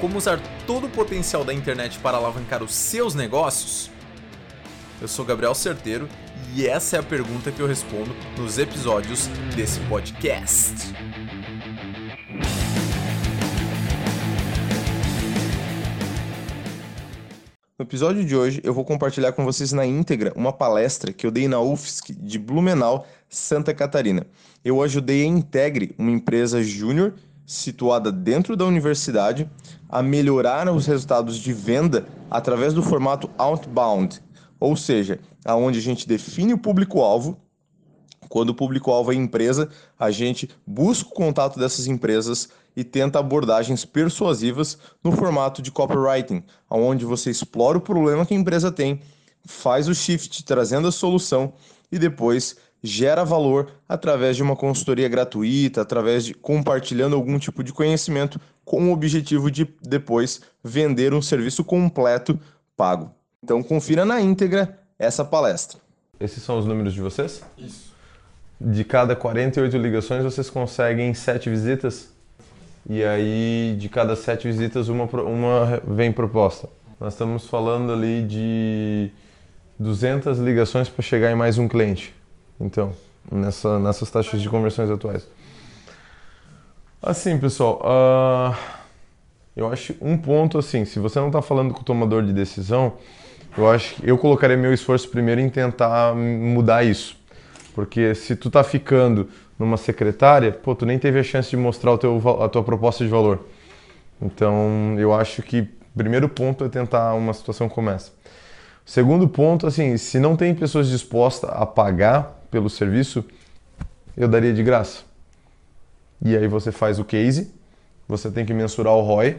como usar todo o potencial da internet para alavancar os seus negócios? Eu sou Gabriel Certeiro e essa é a pergunta que eu respondo nos episódios desse podcast. No episódio de hoje, eu vou compartilhar com vocês na íntegra uma palestra que eu dei na UFSC de Blumenau, Santa Catarina. Eu ajudei a Integre, uma empresa júnior situada dentro da universidade, a melhorar os resultados de venda através do formato outbound, ou seja, aonde a gente define o público-alvo. Quando o público-alvo é empresa, a gente busca o contato dessas empresas e tenta abordagens persuasivas no formato de copywriting, onde você explora o problema que a empresa tem, faz o shift trazendo a solução e depois gera valor através de uma consultoria gratuita, através de compartilhando algum tipo de conhecimento com o objetivo de depois vender um serviço completo pago. Então confira na íntegra essa palestra. Esses são os números de vocês? Isso. De cada 48 ligações vocês conseguem 7 visitas? E aí de cada 7 visitas uma, uma vem proposta. Nós estamos falando ali de 200 ligações para chegar em mais um cliente. Então, nessa, nessas taxas de conversões atuais. Assim, pessoal, uh, eu acho um ponto assim, se você não está falando com o tomador de decisão, eu acho que eu colocaria meu esforço primeiro em tentar mudar isso. Porque se tu tá ficando numa secretária, pô, tu nem teve a chance de mostrar o teu, a tua proposta de valor. Então, eu acho que o primeiro ponto é tentar uma situação como essa. Segundo ponto, assim, se não tem pessoas dispostas a pagar pelo serviço, eu daria de graça. E aí você faz o case, você tem que mensurar o ROI,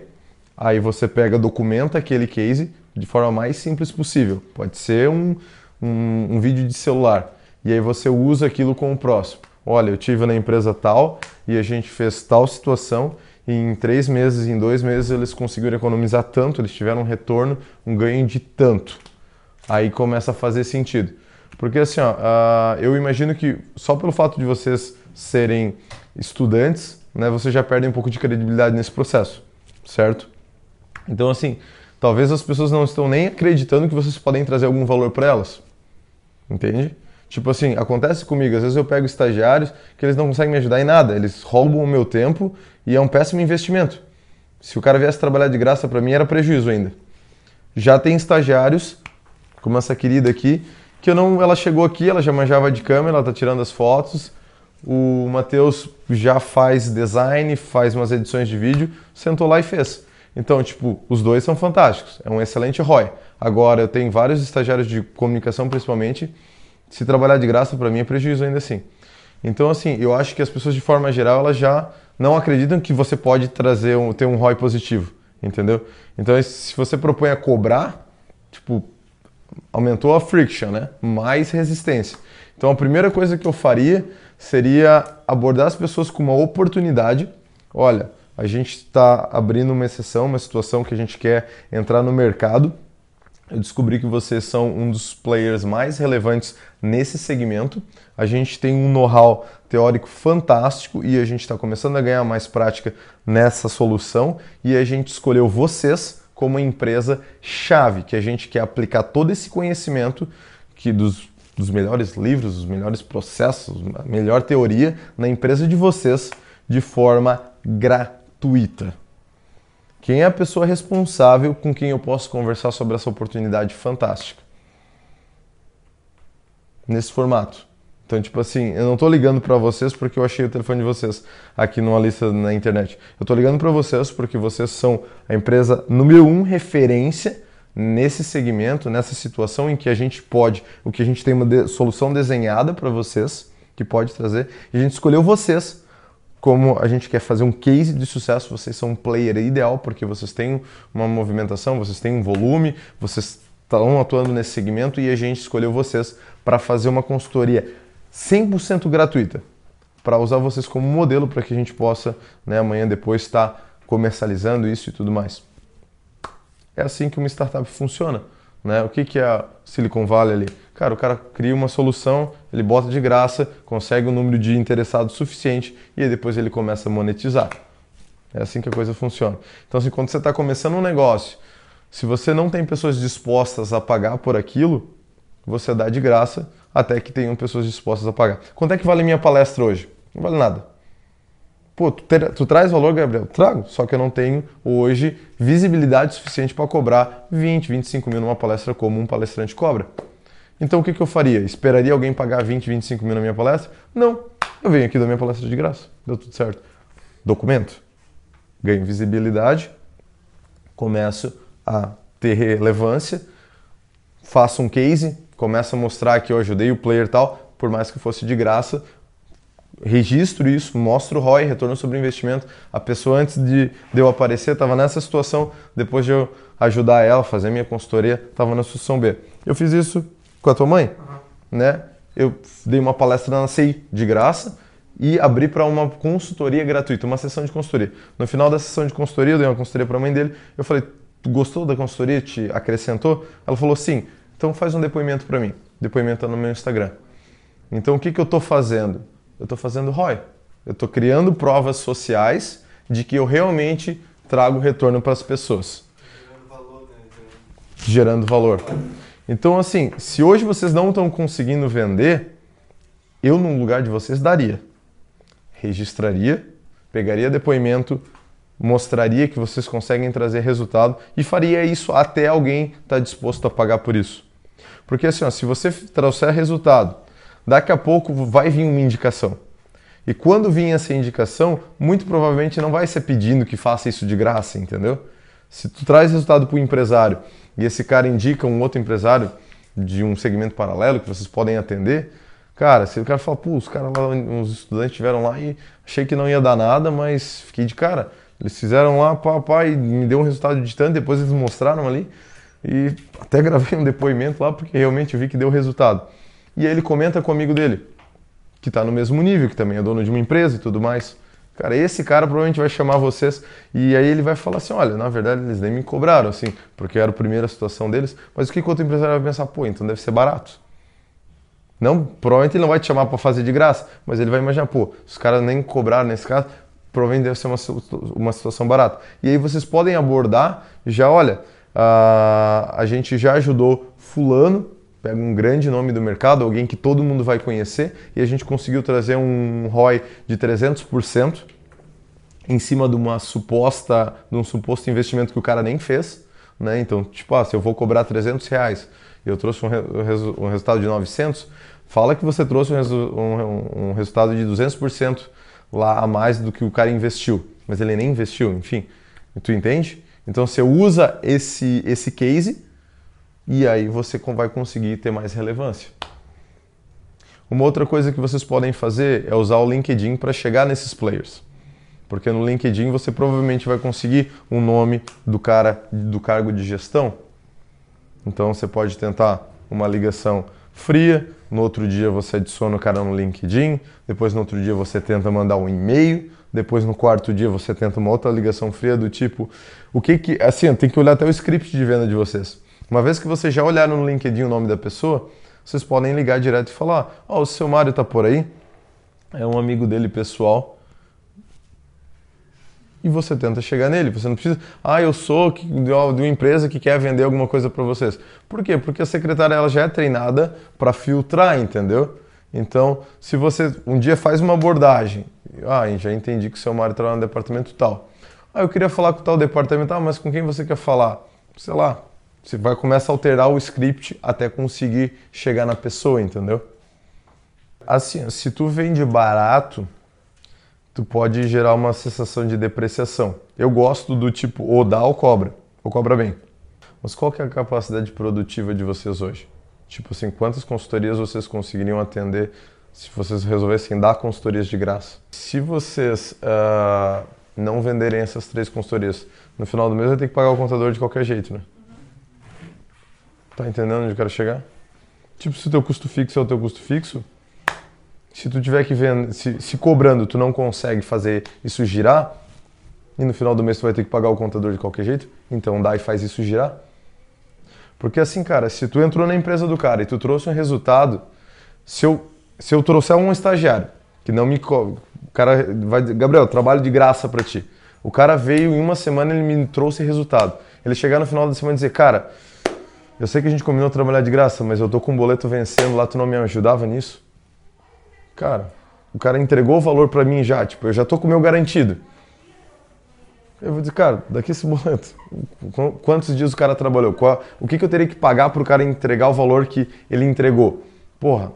aí você pega, documenta aquele case de forma mais simples possível. Pode ser um, um, um vídeo de celular. E aí você usa aquilo com o próximo. Olha, eu tive na empresa tal e a gente fez tal situação e em três meses, em dois meses eles conseguiram economizar tanto, eles tiveram um retorno, um ganho de tanto. Aí começa a fazer sentido. Porque assim, ó, uh, eu imagino que só pelo fato de vocês serem estudantes, né, vocês já perdem um pouco de credibilidade nesse processo, certo? Então assim, talvez as pessoas não estão nem acreditando que vocês podem trazer algum valor para elas. Entende? Tipo assim, acontece comigo, às vezes eu pego estagiários que eles não conseguem me ajudar em nada, eles roubam o meu tempo e é um péssimo investimento. Se o cara viesse trabalhar de graça para mim, era prejuízo ainda. Já tem estagiários, como essa querida aqui, que eu não, ela chegou aqui, ela já manjava de câmera, ela tá tirando as fotos. O Matheus já faz design, faz umas edições de vídeo, sentou lá e fez. Então, tipo, os dois são fantásticos, é um excelente ROI. Agora, eu tenho vários estagiários de comunicação, principalmente, se trabalhar de graça para mim é prejuízo ainda assim. Então, assim, eu acho que as pessoas de forma geral, elas já não acreditam que você pode trazer um, ter um ROI positivo, entendeu? Então, se você propõe a cobrar, tipo, aumentou a friction, né? Mais resistência. Então a primeira coisa que eu faria seria abordar as pessoas com uma oportunidade. Olha, a gente está abrindo uma exceção, uma situação que a gente quer entrar no mercado. Eu descobri que vocês são um dos players mais relevantes nesse segmento. A gente tem um know-how teórico fantástico e a gente está começando a ganhar mais prática nessa solução e a gente escolheu vocês como empresa chave, que a gente quer aplicar todo esse conhecimento que dos, dos melhores livros, dos melhores processos, a melhor teoria na empresa de vocês de forma gratuita. Quem é a pessoa responsável com quem eu posso conversar sobre essa oportunidade fantástica? Nesse formato. Então, tipo assim, eu não tô ligando para vocês porque eu achei o telefone de vocês aqui numa lista na internet. Eu tô ligando para vocês porque vocês são a empresa número um referência nesse segmento, nessa situação em que a gente pode, o que a gente tem uma de, solução desenhada para vocês que pode trazer, e a gente escolheu vocês como a gente quer fazer um case de sucesso, vocês são um player ideal porque vocês têm uma movimentação, vocês têm um volume, vocês estão atuando nesse segmento e a gente escolheu vocês para fazer uma consultoria 100% gratuita para usar vocês como modelo para que a gente possa, né, amanhã depois estar tá comercializando isso e tudo mais. É assim que uma startup funciona. Né? O que, que é a Silicon Valley ali? Cara, o cara cria uma solução, ele bota de graça, consegue um número de interessados suficiente e aí depois ele começa a monetizar. É assim que a coisa funciona. Então, assim, quando você está começando um negócio, se você não tem pessoas dispostas a pagar por aquilo, você dá de graça até que tenham pessoas dispostas a pagar. Quanto é que vale minha palestra hoje? Não vale nada. Pô, tu, ter, tu traz valor, Gabriel? Trago. Só que eu não tenho hoje visibilidade suficiente para cobrar 20, 25 mil numa palestra como um palestrante cobra. Então o que, que eu faria? Esperaria alguém pagar 20, 25 mil na minha palestra? Não. Eu venho aqui da minha palestra de graça. Deu tudo certo. Documento. Ganho visibilidade. Começo a ter relevância. Faço um case. Começo a mostrar que eu ajudei o player tal. Por mais que fosse de graça, registro isso, mostro o ROI, retorno sobre investimento. A pessoa antes de, de eu aparecer estava nessa situação, depois de eu ajudar ela, fazer minha consultoria, estava na situação B. Eu fiz isso com a tua mãe, uhum. né? Eu dei uma palestra na CI de graça e abri para uma consultoria gratuita, uma sessão de consultoria. No final da sessão de consultoria, eu dei uma consultoria para a mãe dele. Eu falei: "Tu gostou da consultoria? Te acrescentou?" Ela falou: "Sim". Então faz um depoimento para mim. Depoimento tá no meu Instagram. Então o que que eu estou fazendo? Eu estou fazendo ROI. Eu estou criando provas sociais de que eu realmente trago retorno para as pessoas. Gerando valor. Né? Gerando valor. Então, assim, se hoje vocês não estão conseguindo vender, eu, no lugar de vocês, daria. Registraria, pegaria depoimento, mostraria que vocês conseguem trazer resultado e faria isso até alguém estar tá disposto a pagar por isso. Porque assim, ó, se você trouxer resultado, daqui a pouco vai vir uma indicação. E quando vir essa indicação, muito provavelmente não vai ser pedindo que faça isso de graça, entendeu? Se tu traz resultado para o empresário e esse cara indica um outro empresário de um segmento paralelo que vocês podem atender, cara, se o cara fala, pô, os caras lá, os estudantes estiveram lá e achei que não ia dar nada, mas fiquei de cara. Eles fizeram lá, pá, pá, e me deu um resultado de tanto, depois eles mostraram ali e até gravei um depoimento lá porque realmente vi que deu resultado. E aí ele comenta com o amigo dele, que está no mesmo nível, que também é dono de uma empresa e tudo mais. Cara, esse cara provavelmente vai chamar vocês e aí ele vai falar assim: olha, na verdade eles nem me cobraram, assim, porque era a primeira situação deles, mas o que, que outro empresário vai pensar? Pô, então deve ser barato. Não, provavelmente ele não vai te chamar para fazer de graça, mas ele vai imaginar, pô, os caras nem cobraram nesse caso, provavelmente deve ser uma, uma situação barata. E aí vocês podem abordar, já olha, a, a gente já ajudou Fulano pega um grande nome do mercado, alguém que todo mundo vai conhecer, e a gente conseguiu trazer um ROI de 300% em cima de uma suposta, de um suposto investimento que o cara nem fez, né? Então, tipo, ah, se eu vou cobrar 300 reais e eu trouxe um, um, resultado de 900, fala que você trouxe um, resu um, um resultado de 200% lá a mais do que o cara investiu, mas ele nem investiu, enfim. Tu entende? Então, você usa esse, esse case e aí você vai conseguir ter mais relevância. Uma outra coisa que vocês podem fazer é usar o LinkedIn para chegar nesses players. Porque no LinkedIn você provavelmente vai conseguir o um nome do cara do cargo de gestão. Então você pode tentar uma ligação fria, no outro dia você adiciona o cara no LinkedIn, depois no outro dia você tenta mandar um e-mail, depois no quarto dia você tenta uma outra ligação fria do tipo, o que que, assim, tem que olhar até o script de venda de vocês. Uma vez que vocês já olharam no LinkedIn o nome da pessoa, vocês podem ligar direto e falar: Ó, oh, o seu Mário tá por aí? É um amigo dele pessoal. E você tenta chegar nele. Você não precisa, ah, eu sou de uma empresa que quer vender alguma coisa para vocês. Por quê? Porque a secretária ela já é treinada para filtrar, entendeu? Então, se você um dia faz uma abordagem, ah, já entendi que o seu Mário trabalha no departamento tal. Ah, eu queria falar com tal departamento, ah, mas com quem você quer falar? Sei lá, você vai começar a alterar o script até conseguir chegar na pessoa, entendeu? Assim, se tu vende barato, tu pode gerar uma sensação de depreciação. Eu gosto do tipo ou dá ou cobra, ou cobra bem. Mas qual que é a capacidade produtiva de vocês hoje? Tipo assim, quantas consultorias vocês conseguiriam atender se vocês resolvessem dar consultorias de graça? Se vocês uh, não venderem essas três consultorias, no final do mês vai ter que pagar o contador de qualquer jeito, né? Tá entendendo onde eu quero chegar? Tipo, se o teu custo fixo é o teu custo fixo, se tu tiver que ver, se, se cobrando tu não consegue fazer isso girar, e no final do mês tu vai ter que pagar o contador de qualquer jeito, então dá e faz isso girar. Porque assim, cara, se tu entrou na empresa do cara e tu trouxe um resultado, se eu, se eu trouxer um estagiário que não me. O cara vai. Gabriel, trabalho de graça para ti. O cara veio em uma semana ele me trouxe resultado. Ele chegar no final da semana e dizer, cara, eu sei que a gente combinou trabalhar de graça, mas eu tô com um boleto vencendo lá, tu não me ajudava nisso? Cara, o cara entregou o valor para mim já, tipo, eu já tô com o meu garantido. Eu vou dizer, cara, daqui esse boleto, quantos dias o cara trabalhou? Qual, o que, que eu teria que pagar para o cara entregar o valor que ele entregou? Porra,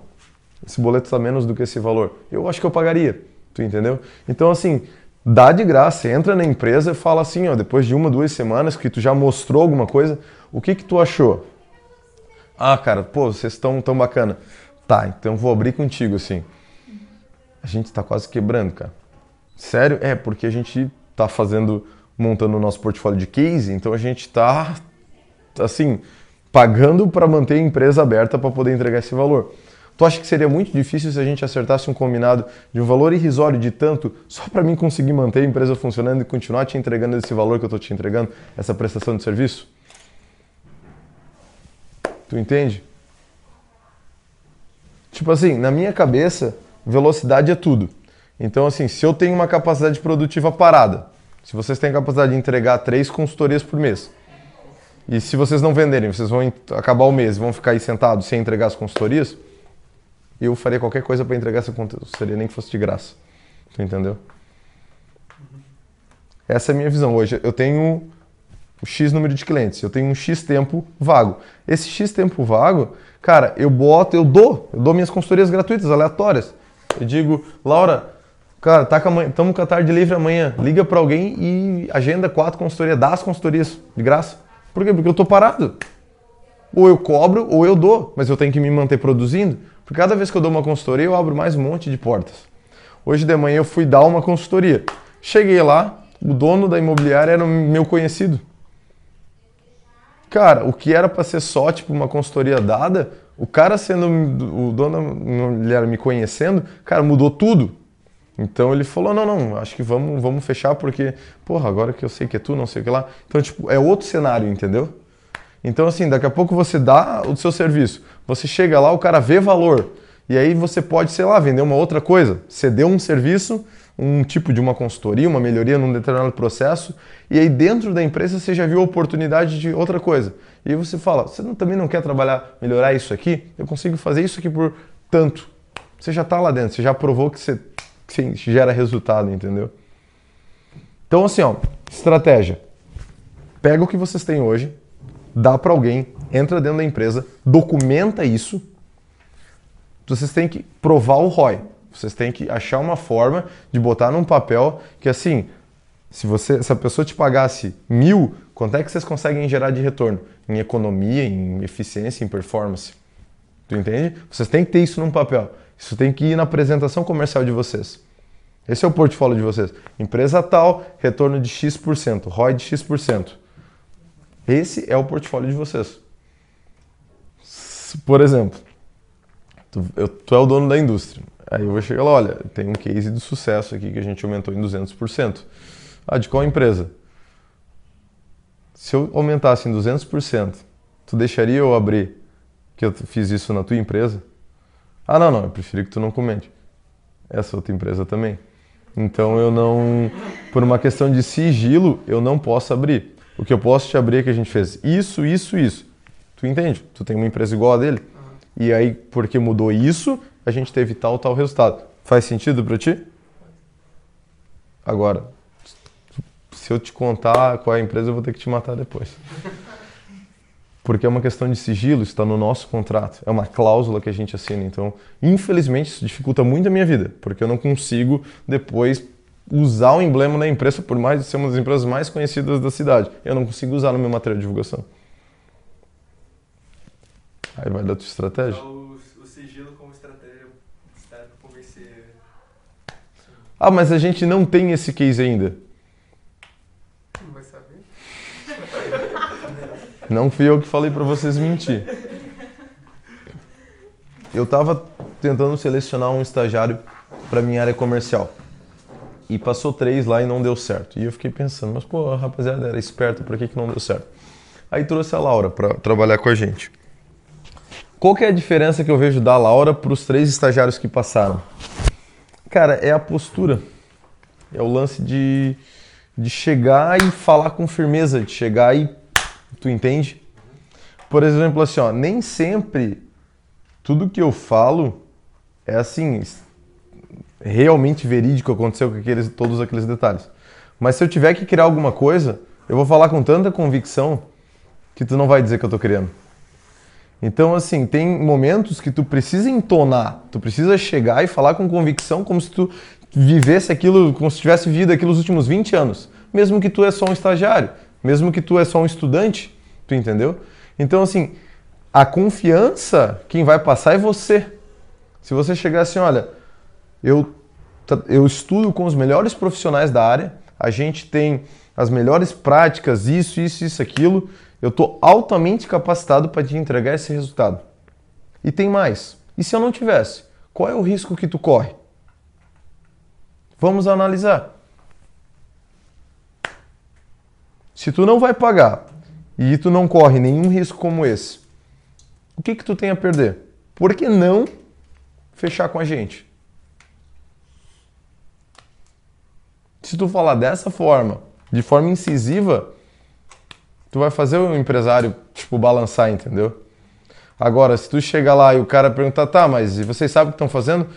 esse boleto está menos do que esse valor. Eu acho que eu pagaria, tu entendeu? Então, assim, dá de graça, entra na empresa e fala assim, ó, depois de uma, duas semanas que tu já mostrou alguma coisa, o que que tu achou? Ah, cara, pô, vocês estão tão bacana. Tá, então vou abrir contigo, assim. A gente está quase quebrando, cara. Sério? É, porque a gente está fazendo, montando o nosso portfólio de case, então a gente está, assim, pagando para manter a empresa aberta para poder entregar esse valor. Tu acha que seria muito difícil se a gente acertasse um combinado de um valor irrisório de tanto só para mim conseguir manter a empresa funcionando e continuar te entregando esse valor que eu estou te entregando, essa prestação de serviço? Tu entende? Tipo assim, na minha cabeça, velocidade é tudo. Então, assim, se eu tenho uma capacidade produtiva parada, se vocês têm a capacidade de entregar três consultorias por mês, e se vocês não venderem, vocês vão acabar o mês e vão ficar aí sentados sem entregar as consultorias, eu faria qualquer coisa para entregar essa consultoria, nem que fosse de graça. Tu entendeu? Essa é a minha visão hoje. Eu tenho o X número de clientes, eu tenho um X tempo vago. Esse X tempo vago, cara, eu boto, eu dou, eu dou minhas consultorias gratuitas, aleatórias. Eu digo, Laura, cara, tá com estamos com a tarde livre amanhã, liga para alguém e agenda quatro consultorias, dá as consultorias de graça. Por quê? Porque eu tô parado. Ou eu cobro ou eu dou, mas eu tenho que me manter produzindo. Porque cada vez que eu dou uma consultoria, eu abro mais um monte de portas. Hoje de manhã eu fui dar uma consultoria. Cheguei lá, o dono da imobiliária era meu conhecido. Cara, o que era para ser só tipo uma consultoria dada, o cara sendo o dono imobiliária me conhecendo, cara, mudou tudo. Então ele falou: "Não, não, acho que vamos, vamos fechar porque, porra, agora que eu sei que é tu, não sei o que lá". Então, tipo, é outro cenário, entendeu? Então, assim, daqui a pouco você dá o seu serviço, você chega lá, o cara vê valor, e aí você pode, sei lá, vender uma outra coisa, ceder um serviço, um tipo de uma consultoria, uma melhoria num determinado processo, e aí dentro da empresa você já viu a oportunidade de outra coisa. E aí você fala, você não, também não quer trabalhar, melhorar isso aqui? Eu consigo fazer isso aqui por tanto. Você já está lá dentro, você já provou que você, que você gera resultado, entendeu? Então, assim, ó, estratégia. Pega o que vocês têm hoje, dá para alguém, entra dentro da empresa, documenta isso. Vocês têm que provar o ROI. Vocês têm que achar uma forma de botar num papel que assim, se você, se a pessoa te pagasse mil, quanto é que vocês conseguem gerar de retorno? Em economia, em eficiência, em performance. Tu entende? Vocês têm que ter isso num papel. Isso tem que ir na apresentação comercial de vocês. Esse é o portfólio de vocês. Empresa tal, retorno de X%, ROI de X%. Esse é o portfólio de vocês. Por exemplo, tu, eu, tu é o dono da indústria. Aí eu vou chegar lá, olha, tem um case de sucesso aqui que a gente aumentou em 200%. Ah, de qual empresa? Se eu aumentasse em 200%, tu deixaria eu abrir que eu fiz isso na tua empresa? Ah, não, não, eu prefiro que tu não comente. Essa outra empresa também. Então eu não, por uma questão de sigilo, eu não posso abrir. O que eu posso te abrir é que a gente fez isso, isso, isso. Tu entende? Tu tem uma empresa igual a dele. E aí, porque mudou isso, a gente teve tal, tal resultado. Faz sentido para ti? Agora, se eu te contar qual é a empresa, eu vou ter que te matar depois. Porque é uma questão de sigilo, está no nosso contrato. É uma cláusula que a gente assina. Então, infelizmente, isso dificulta muito a minha vida, porque eu não consigo depois usar o emblema da empresa, por mais de ser uma das empresas mais conhecidas da cidade. Eu não consigo usar no meu material de divulgação. Aí vai da tua estratégia. Então, o, o sigilo como estratégia para convencer. Ah, mas a gente não tem esse case ainda. Não vai saber. Não fui eu que falei para vocês mentir. Eu estava tentando selecionar um estagiário para minha área comercial e passou três lá e não deu certo. E eu fiquei pensando, mas pô, a rapaziada era esperta, por que, que não deu certo? Aí trouxe a Laura para trabalhar com a gente. Qual que é a diferença que eu vejo da Laura para os três estagiários que passaram? Cara, é a postura. É o lance de de chegar e falar com firmeza, de chegar e tu entende? Por exemplo, assim, ó, nem sempre tudo que eu falo é assim realmente verídico aconteceu com aqueles, todos aqueles detalhes. Mas se eu tiver que criar alguma coisa, eu vou falar com tanta convicção que tu não vai dizer que eu tô criando. Então, assim, tem momentos que tu precisa entonar, tu precisa chegar e falar com convicção como se tu vivesse aquilo, como se tivesse vivido aquilo os últimos 20 anos. Mesmo que tu é só um estagiário, mesmo que tu é só um estudante, tu entendeu? Então, assim, a confiança, quem vai passar é você. Se você chegar assim, olha, eu, eu estudo com os melhores profissionais da área, a gente tem as melhores práticas, isso, isso, isso, aquilo, eu estou altamente capacitado para te entregar esse resultado. E tem mais. E se eu não tivesse? Qual é o risco que tu corre? Vamos analisar. Se tu não vai pagar e tu não corre nenhum risco como esse, o que que tu tem a perder? Por que não fechar com a gente? Se tu falar dessa forma, de forma incisiva, tu vai fazer o empresário, tipo, balançar, entendeu? Agora, se tu chegar lá e o cara perguntar, tá, mas vocês sabem o que estão fazendo?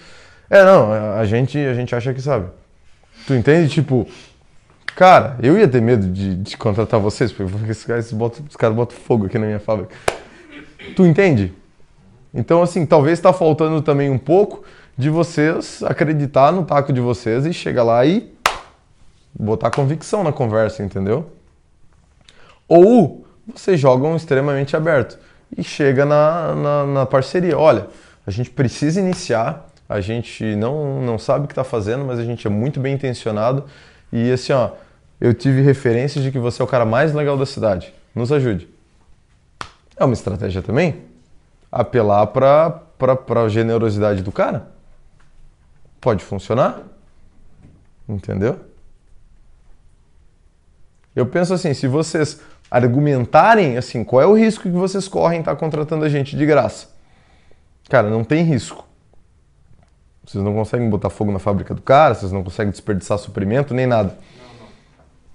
É, não, a gente, a gente acha que sabe. Tu entende? Tipo, cara, eu ia ter medo de, de contratar vocês, porque esses caras botam, os caras botam fogo aqui na minha fábrica. Tu entende? Então, assim, talvez está faltando também um pouco de vocês acreditar no taco de vocês e chegar lá e botar convicção na conversa, entendeu? Ou vocês jogam extremamente aberto e chega na, na, na parceria. Olha, a gente precisa iniciar, a gente não, não sabe o que está fazendo, mas a gente é muito bem intencionado e assim, ó, eu tive referências de que você é o cara mais legal da cidade. Nos ajude. É uma estratégia também apelar para a generosidade do cara. Pode funcionar. Entendeu? Eu penso assim, se vocês argumentarem assim, qual é o risco que vocês correm estar tá contratando a gente de graça? Cara, não tem risco. Vocês não conseguem botar fogo na fábrica do cara, vocês não conseguem desperdiçar suprimento, nem nada.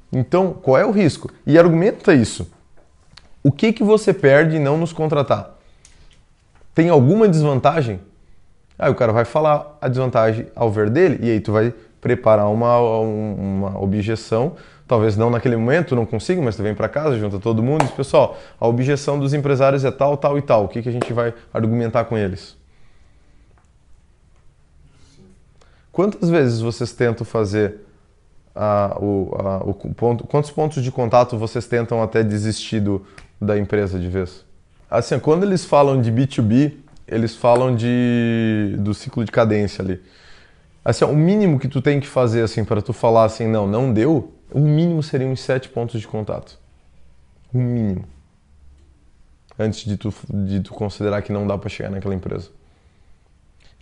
Então, qual é o risco? E argumenta isso. O que, que você perde em não nos contratar? Tem alguma desvantagem? Aí o cara vai falar a desvantagem ao ver dele, e aí tu vai preparar uma, uma objeção talvez não naquele momento, não consiga, mas tu vem para casa, junta todo mundo e diz, pessoal, a objeção dos empresários é tal, tal e tal. O que, que a gente vai argumentar com eles? Quantas vezes vocês tentam fazer a, o, a, o ponto, quantos pontos de contato vocês tentam até desistir do, da empresa de vez? Assim, quando eles falam de B2B, eles falam de, do ciclo de cadência ali. Assim, o mínimo que tu tem que fazer assim para tu falar assim, não, não deu, o mínimo seriam uns sete pontos de contato. O mínimo. Antes de tu, de tu considerar que não dá para chegar naquela empresa.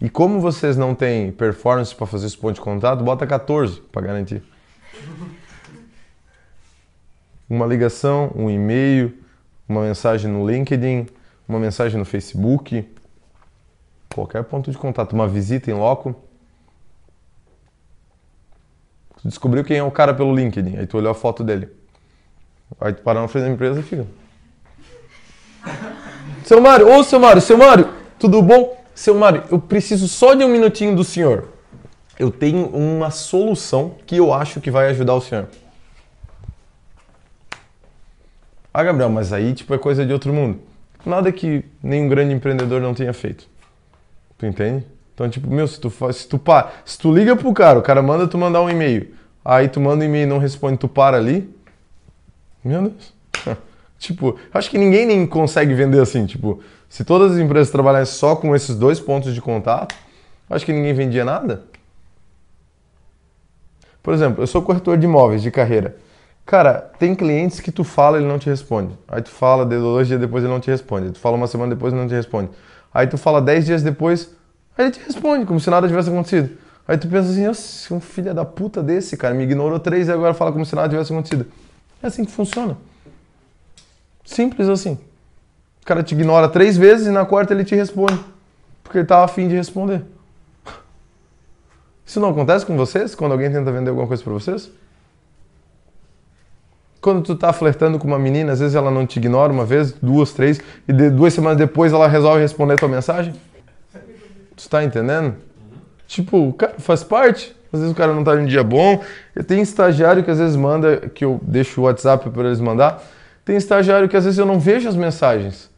E como vocês não têm performance para fazer esse ponto de contato, bota 14 para garantir. Uma ligação, um e-mail, uma mensagem no LinkedIn, uma mensagem no Facebook, qualquer ponto de contato, uma visita em loco. Tu descobriu quem é o cara pelo LinkedIn, aí tu olhou a foto dele. Aí tu parar na frente da empresa e fica. Seu Mário, ô seu Mário, seu Mário, tudo bom? Seu Mário, eu preciso só de um minutinho do senhor. Eu tenho uma solução que eu acho que vai ajudar o senhor. Ah, Gabriel, mas aí tipo é coisa de outro mundo. Nada que nenhum grande empreendedor não tenha feito. Tu entende? Então, tipo, meu, se tu, se tu, pa, se tu liga pro cara, o cara manda tu mandar um e-mail, aí tu manda um e-mail e não responde, tu para ali. Meu Deus. tipo, acho que ninguém nem consegue vender assim. Tipo, se todas as empresas trabalhassem só com esses dois pontos de contato, acho que ninguém vendia nada. Por exemplo, eu sou corretor de imóveis de carreira. Cara, tem clientes que tu fala ele não te responde. Aí tu fala dois dias depois ele não te responde. Aí tu fala uma semana depois ele não te responde. Aí tu fala dez dias depois Aí ele te responde, como se nada tivesse acontecido. Aí tu pensa assim, nossa, um filho da puta desse, cara, me ignorou três e agora fala como se nada tivesse acontecido. É assim que funciona. Simples assim. O cara te ignora três vezes e na quarta ele te responde. Porque ele tá afim de responder. Isso não acontece com vocês? Quando alguém tenta vender alguma coisa para vocês? Quando tu tá flertando com uma menina, às vezes ela não te ignora uma vez, duas, três, e duas semanas depois ela resolve responder a tua mensagem? Tu tá entendendo? Tipo, cara, faz parte. Às vezes o cara não tá em um dia bom. Eu tenho estagiário que às vezes manda, que eu deixo o WhatsApp para eles mandar. Tem estagiário que às vezes eu não vejo as mensagens.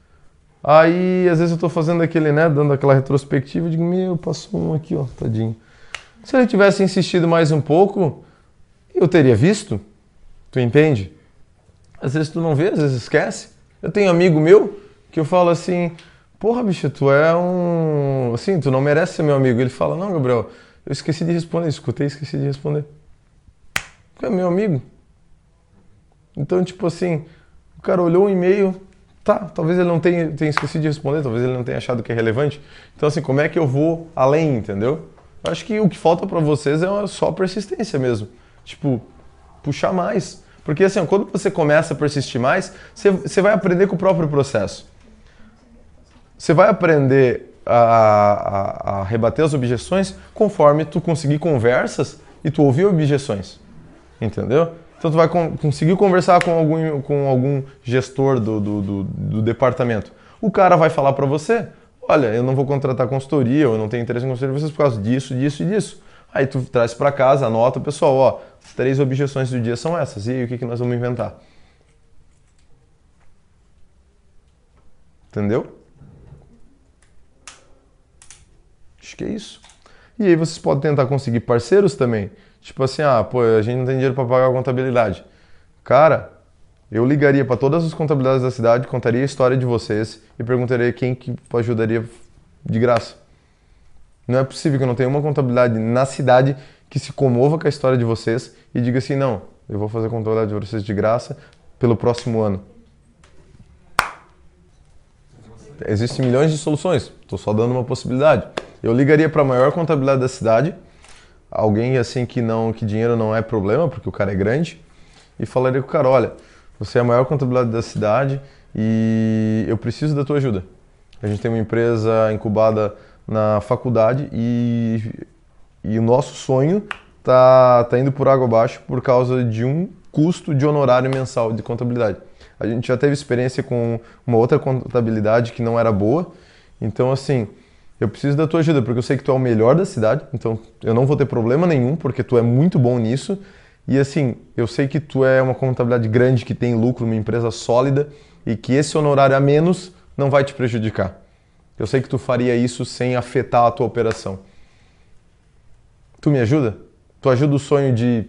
Aí, às vezes eu tô fazendo aquele, né, dando aquela retrospectiva, e digo, meu, passou um aqui, ó, tadinho. Se ele tivesse insistido mais um pouco, eu teria visto. Tu entende? Às vezes tu não vê, às vezes esquece. Eu tenho um amigo meu que eu falo assim, porra, bicho, tu é um. Assim, tu não merece ser meu amigo. Ele fala, não, Gabriel, eu esqueci de responder, escutei esqueci de responder. Tu é meu amigo. Então, tipo assim, o cara olhou um e-mail, tá, talvez ele não tenha, tenha esquecido de responder, talvez ele não tenha achado que é relevante. Então, assim, como é que eu vou além, entendeu? Eu acho que o que falta para vocês é só persistência mesmo. Tipo, puxar mais. Porque, assim, quando você começa a persistir mais, você vai aprender com o próprio processo. Você vai aprender a, a, a, rebater as objeções conforme tu conseguir conversas e tu ouvir objeções. Entendeu? Então tu vai conseguir conversar com algum, com algum gestor do, do, do, do departamento. O cara vai falar para você, olha, eu não vou contratar consultoria, eu não tenho interesse em consultoria vocês por causa disso, disso e disso. Aí tu traz para casa, anota, pessoal, ó, três objeções do dia são essas. E aí o que, que nós vamos inventar? Entendeu? Acho que é isso. E aí vocês podem tentar conseguir parceiros também. Tipo assim, ah, pô, a gente não tem dinheiro para pagar a contabilidade. Cara, eu ligaria para todas as contabilidades da cidade, contaria a história de vocês e perguntaria quem que ajudaria de graça. Não é possível que eu não tenha uma contabilidade na cidade que se comova com a história de vocês e diga assim, não, eu vou fazer a contabilidade de vocês de graça pelo próximo ano. Existem milhões de soluções, estou só dando uma possibilidade. Eu ligaria para a maior contabilidade da cidade, alguém assim que não que dinheiro não é problema, porque o cara é grande, e falaria com o cara, olha, você é a maior contabilidade da cidade e eu preciso da tua ajuda. A gente tem uma empresa incubada na faculdade e, e o nosso sonho tá, tá indo por água abaixo por causa de um custo de honorário mensal de contabilidade. A gente já teve experiência com uma outra contabilidade que não era boa, então assim, eu preciso da tua ajuda, porque eu sei que tu é o melhor da cidade, então eu não vou ter problema nenhum, porque tu é muito bom nisso. E assim, eu sei que tu é uma contabilidade grande, que tem lucro, uma empresa sólida, e que esse honorário a menos não vai te prejudicar. Eu sei que tu faria isso sem afetar a tua operação. Tu me ajuda? Tu ajuda o sonho de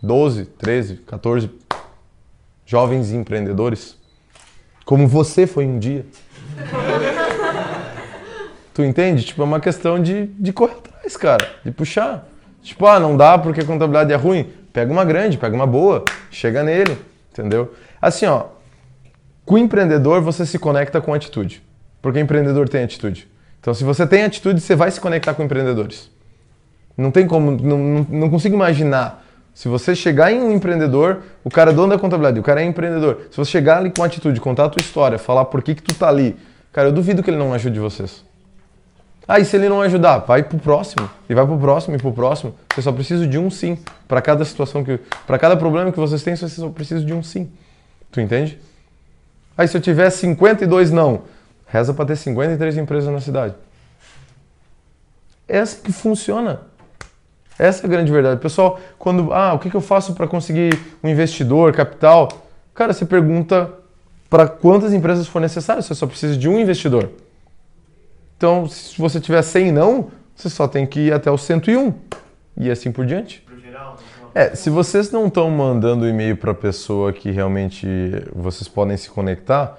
12, 13, 14 jovens empreendedores? Como você foi um dia. Tu entende? Tipo, é uma questão de, de correr atrás, cara, de puxar. Tipo, ah, não dá porque a contabilidade é ruim. Pega uma grande, pega uma boa, chega nele, entendeu? Assim, ó, com o empreendedor você se conecta com atitude, porque empreendedor tem atitude. Então, se você tem atitude, você vai se conectar com empreendedores. Não tem como, não, não, não consigo imaginar. Se você chegar em um empreendedor, o cara é dono da contabilidade, o cara é empreendedor. Se você chegar ali com atitude, contar a tua história, falar por que, que tu tá ali, cara, eu duvido que ele não ajude vocês. Ah, e se ele não ajudar? Vai pro próximo. E vai pro próximo e pro próximo. Você só precisa de um sim. Para cada situação que. para cada problema que vocês têm, você só precisa de um sim. Tu entende? Aí se eu tiver 52 não, reza para ter 53 empresas na cidade. Essa que funciona. Essa é a grande verdade. Pessoal, quando. Ah, o que, que eu faço para conseguir um investidor, capital? Cara, você pergunta para quantas empresas for necessário. Você só precisa de um investidor. Então, se você tiver 100 não, você só tem que ir até o 101 e assim por diante. É, se vocês não estão mandando e-mail para a pessoa que realmente vocês podem se conectar,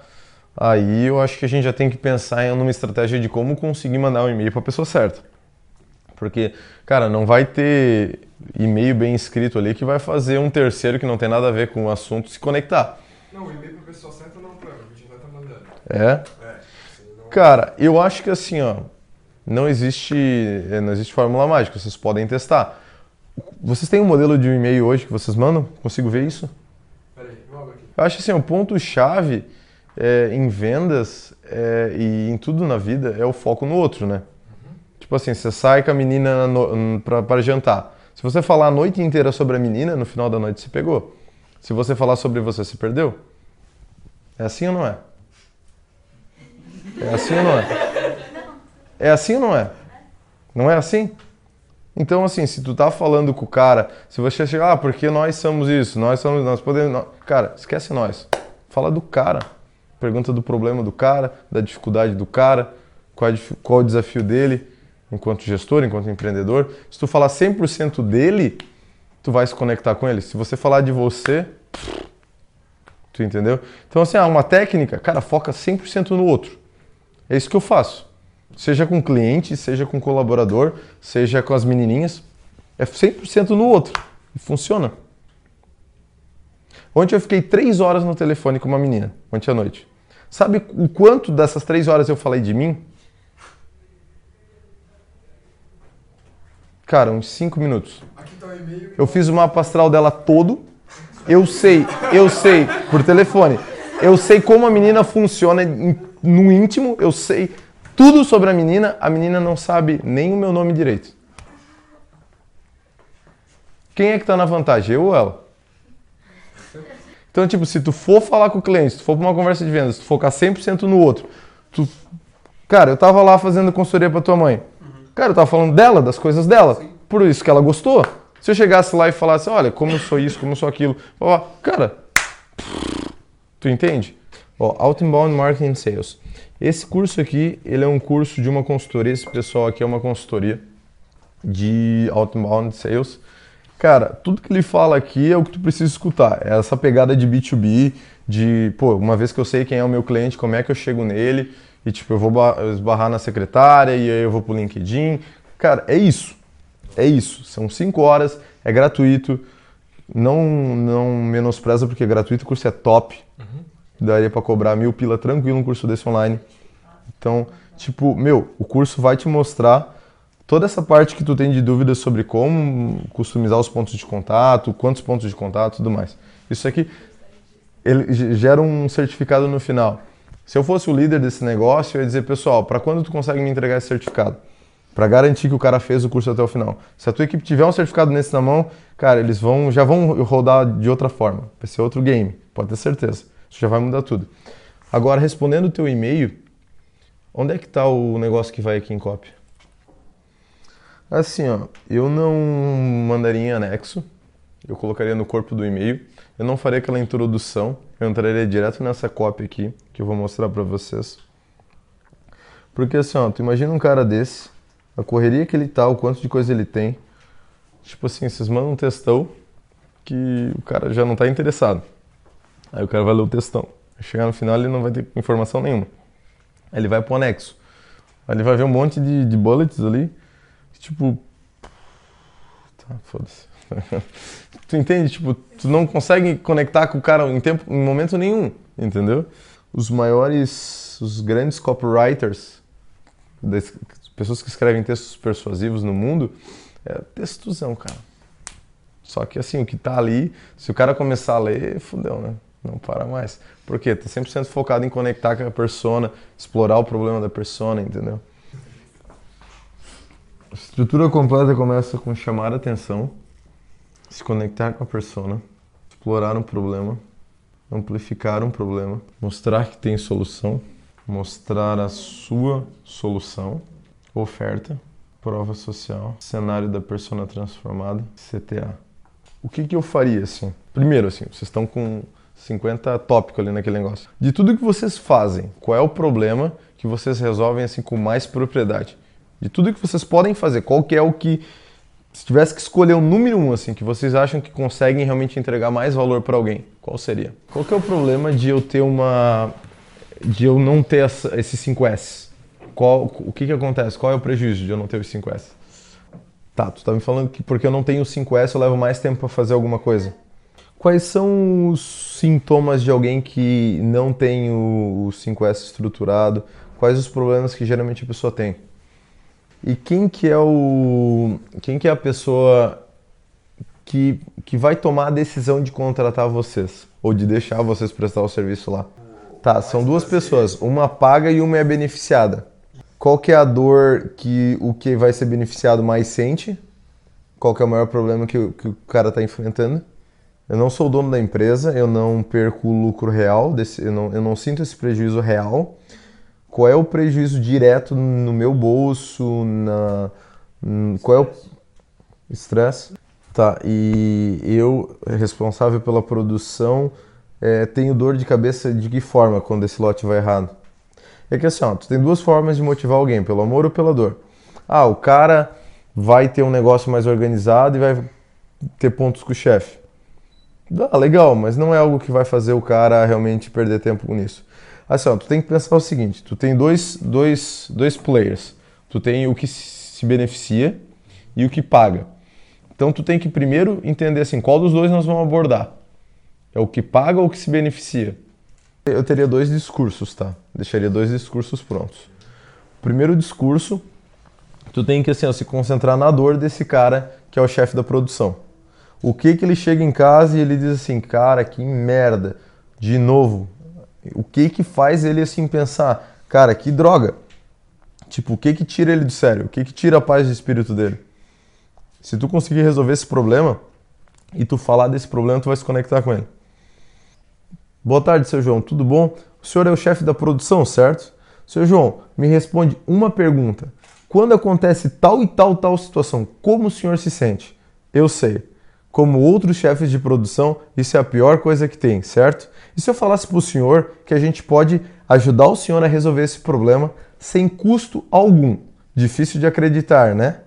aí eu acho que a gente já tem que pensar em uma estratégia de como conseguir mandar um e-mail para a pessoa certa. Porque, cara, não vai ter e-mail bem escrito ali que vai fazer um terceiro que não tem nada a ver com o assunto se conectar. Não, o e-mail para a pessoa certa não, para a gente vai estar mandando. É? Cara, eu acho que assim, ó, não existe, eh, não existe fórmula mágica, vocês podem testar. Vocês têm um modelo de e-mail hoje que vocês mandam? Consigo ver isso? Peraí. Eu acho assim, o ponto-chave é, em vendas é, e em tudo na vida é o foco no outro, né? Uhum. Tipo assim, você sai com a menina para jantar. Se você falar a noite inteira sobre a menina, no final da noite você pegou. Se você falar sobre você, se perdeu? É assim ou não é? É assim ou não é? É assim ou não é? Não é assim? Então, assim, se tu tá falando com o cara, se você chegar, ah, porque nós somos isso, nós somos, nós podemos. nós- Cara, esquece nós. Fala do cara. Pergunta do problema do cara, da dificuldade do cara, qual, é, qual é o desafio dele, enquanto gestor, enquanto empreendedor. Se tu falar 100% dele, tu vai se conectar com ele. Se você falar de você, tu entendeu? Então, assim, ah, uma técnica, cara, foca 100% no outro. É isso que eu faço. Seja com cliente, seja com colaborador, seja com as menininhas. É 100% no outro. E funciona. Ontem eu fiquei três horas no telefone com uma menina, ontem à noite. Sabe o quanto dessas três horas eu falei de mim? Cara, uns cinco minutos. Aqui tá o e-mail. Eu fiz o mapa astral dela todo. Eu sei, eu sei, por telefone. Eu sei como a menina funciona em- no íntimo. Eu sei tudo sobre a menina. A menina não sabe nem o meu nome direito. Quem é que tá na vantagem? Eu ou ela? Então, tipo, se tu for falar com o cliente, se tu for pra uma conversa de vendas, se tu focar 100% no outro, tu... Cara, eu tava lá fazendo consultoria pra tua mãe. Cara, eu tava falando dela, das coisas dela. Por isso que ela gostou. Se eu chegasse lá e falasse, olha, como eu sou isso, como eu sou aquilo, ó, cara, tu entende? Ó, Outbound Marketing Sales. Esse curso aqui, ele é um curso de uma consultoria, esse pessoal aqui é uma consultoria de Outbound Sales. Cara, tudo que ele fala aqui é o que tu precisa escutar. É essa pegada de B2B, de, pô, uma vez que eu sei quem é o meu cliente, como é que eu chego nele, e tipo, eu vou ba- esbarrar na secretária, e aí eu vou pro LinkedIn. Cara, é isso. É isso. São cinco horas, é gratuito. Não, não menospreza porque é gratuito, o curso é top. Daria pra cobrar mil pila tranquilo um curso desse online. Então, tipo, meu, o curso vai te mostrar toda essa parte que tu tem de dúvidas sobre como customizar os pontos de contato, quantos pontos de contato, tudo mais. Isso aqui ele ge- gera um certificado no final. Se eu fosse o líder desse negócio, eu ia dizer, pessoal, para quando tu consegue me entregar esse certificado? Para garantir que o cara fez o curso até o final. Se a tua equipe tiver um certificado nesse na mão, cara, eles vão já vão rodar de outra forma. Vai ser outro game, pode ter certeza. Isso já vai mudar tudo. Agora, respondendo o teu e-mail, onde é que está o negócio que vai aqui em cópia? Assim, ó, eu não mandaria em anexo, eu colocaria no corpo do e-mail, eu não faria aquela introdução, eu entraria direto nessa cópia aqui, que eu vou mostrar para vocês. Porque assim, ó, tu imagina um cara desse, a correria que ele tá, o quanto de coisa ele tem. Tipo assim, vocês mandam um textão que o cara já não tá interessado. Aí o cara vai ler o textão. Chegar no final ele não vai ter informação nenhuma. Aí ele vai pro anexo. Aí ele vai ver um monte de, de bullets ali. Tipo. Tá, foda-se. tu entende? Tipo, tu não consegue conectar com o cara em tempo, em momento nenhum, entendeu? Os maiores, os grandes copywriters, das pessoas que escrevem textos persuasivos no mundo, é textuzão, cara. Só que assim, o que tá ali, se o cara começar a ler, fudeu, né? Não para mais. Por quê? Tá 100% focado em conectar com a persona, explorar o problema da persona, entendeu? A estrutura completa começa com chamar a atenção, se conectar com a persona, explorar um problema, amplificar um problema, mostrar que tem solução, mostrar a sua solução, oferta, prova social, cenário da persona transformada, CTA. O que, que eu faria assim? Primeiro, assim, vocês estão com 50 tópicos ali naquele negócio. De tudo que vocês fazem, qual é o problema que vocês resolvem assim com mais propriedade? De tudo que vocês podem fazer, qual que é o que se tivesse que escolher o número um assim que vocês acham que conseguem realmente entregar mais valor para alguém, qual seria? Qual que é o problema de eu ter uma de eu não ter essa, esses 5S? Qual, o que que acontece? Qual é o prejuízo de eu não ter os 5S? Tá, tu tá me falando que porque eu não tenho os 5S eu levo mais tempo para fazer alguma coisa. Quais são os sintomas de alguém que não tem o, o 5S estruturado? Quais os problemas que geralmente a pessoa tem? E quem que é o quem que é a pessoa que, que vai tomar a decisão de contratar vocês ou de deixar vocês prestar o serviço lá? Tá, são duas pessoas, uma paga e uma é beneficiada. Qual que é a dor que o que vai ser beneficiado mais sente? Qual que é o maior problema que, o- que o cara está enfrentando? Eu não sou o dono da empresa, eu não perco o lucro real, desse, eu, não, eu não sinto esse prejuízo real. Qual é o prejuízo direto no meu bolso? Na, qual é o estresse? Tá, e eu, responsável pela produção, é, tenho dor de cabeça de que forma quando esse lote vai errado? É que assim, ó, tu tem duas formas de motivar alguém, pelo amor ou pela dor. Ah, o cara vai ter um negócio mais organizado e vai ter pontos com o chefe. Ah, legal, mas não é algo que vai fazer o cara realmente perder tempo nisso. Assim, ó, tu tem que pensar o seguinte, tu tem dois, dois, dois players. Tu tem o que se beneficia e o que paga. Então tu tem que primeiro entender assim, qual dos dois nós vamos abordar? É o que paga ou o que se beneficia? Eu teria dois discursos, tá? Deixaria dois discursos prontos. Primeiro discurso, tu tem que assim, ó, se concentrar na dor desse cara que é o chefe da produção. O que que ele chega em casa e ele diz assim, cara, que merda, de novo. O que que faz ele assim pensar, cara, que droga. Tipo, o que que tira ele do sério? O que que tira a paz de espírito dele? Se tu conseguir resolver esse problema e tu falar desse problema, tu vai se conectar com ele. Boa tarde, seu João, tudo bom? O senhor é o chefe da produção, certo? Seu João, me responde uma pergunta. Quando acontece tal e tal tal situação, como o senhor se sente? Eu sei. Como outros chefes de produção, isso é a pior coisa que tem, certo? E se eu falasse para o senhor que a gente pode ajudar o senhor a resolver esse problema sem custo algum? Difícil de acreditar, né?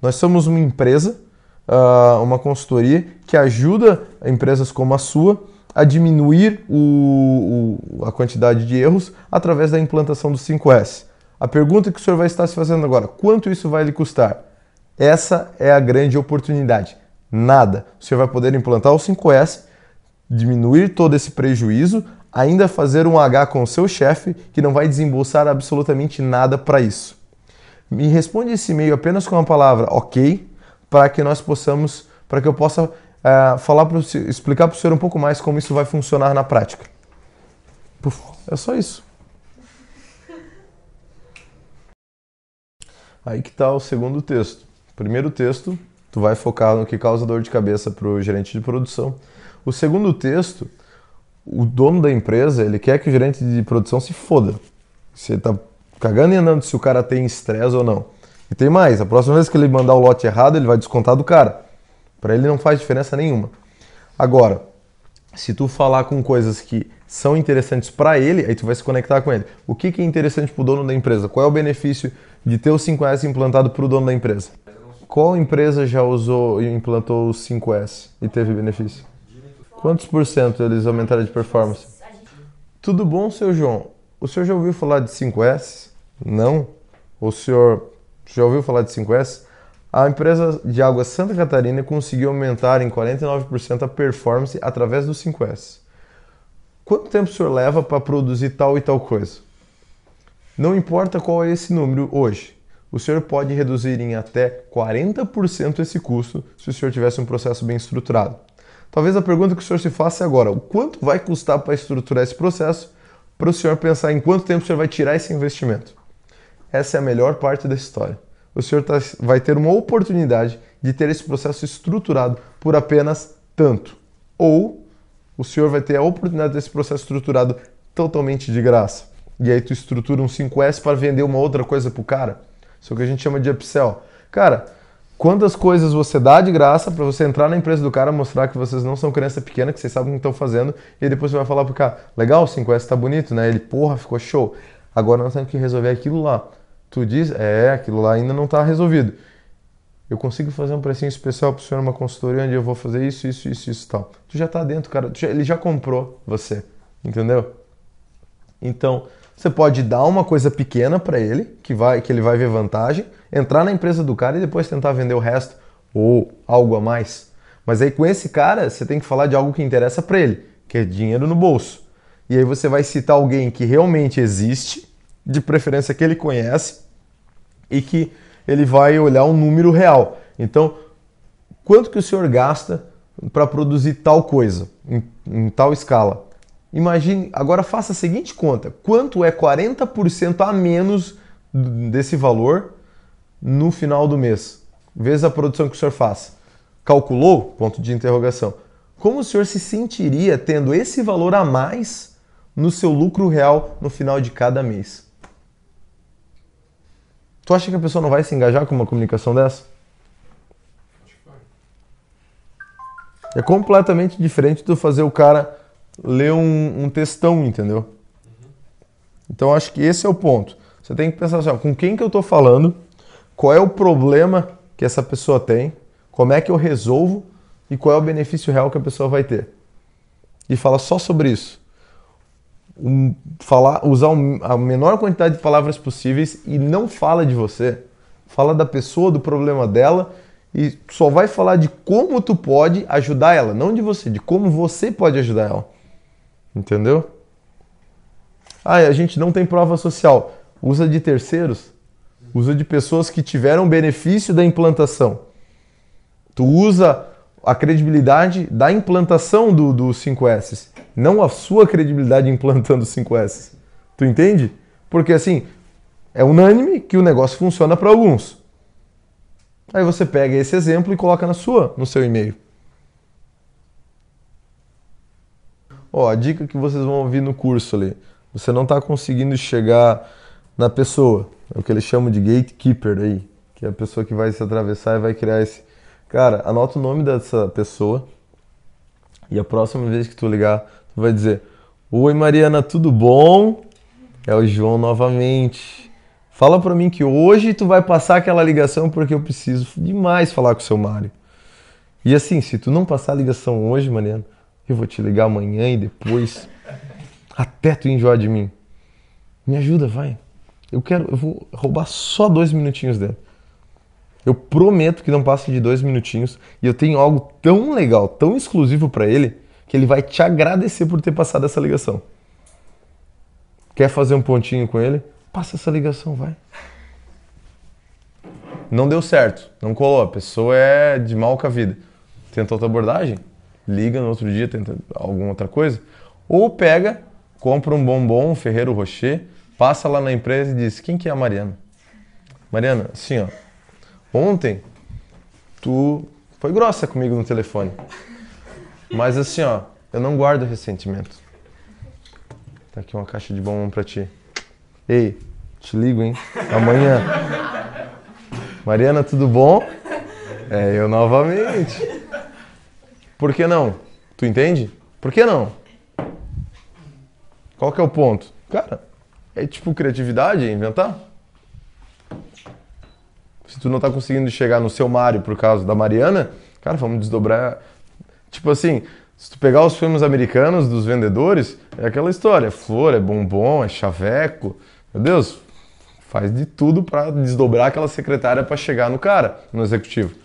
Nós somos uma empresa, ah, uma consultoria que ajuda empresas como a sua a diminuir o, o, a quantidade de erros através da implantação do 5S. A pergunta que o senhor vai estar se fazendo agora, quanto isso vai lhe custar? Essa é a grande oportunidade. Nada. Senhor vai poder implantar o 5S, diminuir todo esse prejuízo, ainda fazer um H com o seu chefe que não vai desembolsar absolutamente nada para isso. Me responde esse e-mail apenas com a palavra ok, para que nós possamos, para que eu possa uh, falar pro, explicar para o senhor um pouco mais como isso vai funcionar na prática. Puf, é só isso. Aí que está o segundo texto. Primeiro texto, tu vai focar no que causa dor de cabeça para o gerente de produção. O segundo texto, o dono da empresa, ele quer que o gerente de produção se foda. Você está cagando e andando se o cara tem estresse ou não. E tem mais, a próxima vez que ele mandar o lote errado, ele vai descontar do cara. Para ele não faz diferença nenhuma. Agora, se tu falar com coisas que são interessantes para ele, aí tu vai se conectar com ele. O que, que é interessante para o dono da empresa? Qual é o benefício de ter o 5S implantado para o dono da empresa? Qual empresa já usou e implantou o 5S e teve benefício? Quantos por cento eles aumentaram de performance? Tudo bom, seu João? O senhor já ouviu falar de 5S? Não? O senhor já ouviu falar de 5S? A empresa de água Santa Catarina conseguiu aumentar em 49% a performance através do 5S. Quanto tempo o senhor leva para produzir tal e tal coisa? Não importa qual é esse número hoje, o senhor pode reduzir em até 40% esse custo se o senhor tivesse um processo bem estruturado. Talvez a pergunta que o senhor se faça é agora: o quanto vai custar para estruturar esse processo para o senhor pensar em quanto tempo o senhor vai tirar esse investimento? Essa é a melhor parte da história. O senhor tá, vai ter uma oportunidade de ter esse processo estruturado por apenas tanto. Ou o senhor vai ter a oportunidade desse processo estruturado totalmente de graça. E aí tu estrutura um 5S para vender uma outra coisa para o cara. Isso é o que a gente chama de upsell. Cara, quantas coisas você dá de graça para você entrar na empresa do cara, mostrar que vocês não são criança pequena, que vocês sabem o que estão fazendo, e depois você vai falar pro cara, legal, o 5S tá bonito, né? Ele, porra, ficou show. Agora nós temos que resolver aquilo lá. Tu diz, é, aquilo lá ainda não está resolvido. Eu consigo fazer um precinho especial para o senhor numa consultoria onde eu vou fazer isso, isso, isso, isso tal. Tu já está dentro, cara. Ele já comprou você, entendeu? Então, você pode dar uma coisa pequena para ele, que, vai, que ele vai ver vantagem, entrar na empresa do cara e depois tentar vender o resto ou algo a mais. Mas aí com esse cara, você tem que falar de algo que interessa para ele, que é dinheiro no bolso. E aí você vai citar alguém que realmente existe de preferência que ele conhece e que ele vai olhar um número real. Então, quanto que o senhor gasta para produzir tal coisa em, em, tal escala? Imagine, agora faça a seguinte conta: quanto é 40% a menos desse valor no final do mês, vezes a produção que o senhor faz? Calculou? Ponto de interrogação. Como o senhor se sentiria tendo esse valor a mais no seu lucro real no final de cada mês? Tu acha que a pessoa não vai se engajar com uma comunicação dessa? É completamente diferente do fazer o cara ler um, um textão, entendeu? Então acho que esse é o ponto. Você tem que pensar assim, ó, com quem que eu estou falando, qual é o problema que essa pessoa tem, como é que eu resolvo e qual é o benefício real que a pessoa vai ter. E fala só sobre isso. Um, falar, usar um, a menor quantidade de palavras possíveis e não fala de você. Fala da pessoa, do problema dela e só vai falar de como tu pode ajudar ela, não de você, de como você pode ajudar ela. Entendeu? Ah, a gente não tem prova social. Usa de terceiros. Usa de pessoas que tiveram benefício da implantação. Tu usa a credibilidade da implantação do, do 5S, não a sua credibilidade implantando o 5S. Tu entende? Porque assim, é unânime que o negócio funciona para alguns. Aí você pega esse exemplo e coloca na sua, no seu e-mail. Ó, a dica que vocês vão ouvir no curso ali. Você não está conseguindo chegar na pessoa. É o que eles chamam de gatekeeper aí. Que é a pessoa que vai se atravessar e vai criar esse. Cara, anota o nome dessa pessoa. E a próxima vez que tu ligar, tu vai dizer: Oi Mariana, tudo bom? É o João novamente. Fala para mim que hoje tu vai passar aquela ligação porque eu preciso demais falar com o seu Mário. E assim, se tu não passar a ligação hoje, Mariana, eu vou te ligar amanhã e depois até tu enjoar de mim. Me ajuda, vai. Eu quero, eu vou roubar só dois minutinhos dele. Eu prometo que não passa de dois minutinhos e eu tenho algo tão legal, tão exclusivo para ele, que ele vai te agradecer por ter passado essa ligação. Quer fazer um pontinho com ele? Passa essa ligação, vai. Não deu certo, não colou. A pessoa é de mal com a vida. Tenta outra abordagem, liga no outro dia, tenta alguma outra coisa. Ou pega, compra um bombom, um Ferreiro Rocher, passa lá na empresa e diz: Quem que é a Mariana? Mariana, assim ó, ontem tu foi grossa comigo no telefone. Mas assim ó, eu não guardo ressentimento. Tá aqui uma caixa de bombom pra ti. Ei, te ligo, hein? Amanhã. Mariana, tudo bom? É, eu novamente. Por que não? Tu entende? Por que não? Qual que é o ponto? Cara, é tipo criatividade, inventar. Se tu não tá conseguindo chegar no seu Mário por causa da Mariana, cara, vamos desdobrar. Tipo assim, se tu pegar os filmes americanos dos vendedores, é aquela história: é flor, é bombom, é chaveco. Meu Deus, faz de tudo para desdobrar aquela secretária para chegar no cara, no executivo.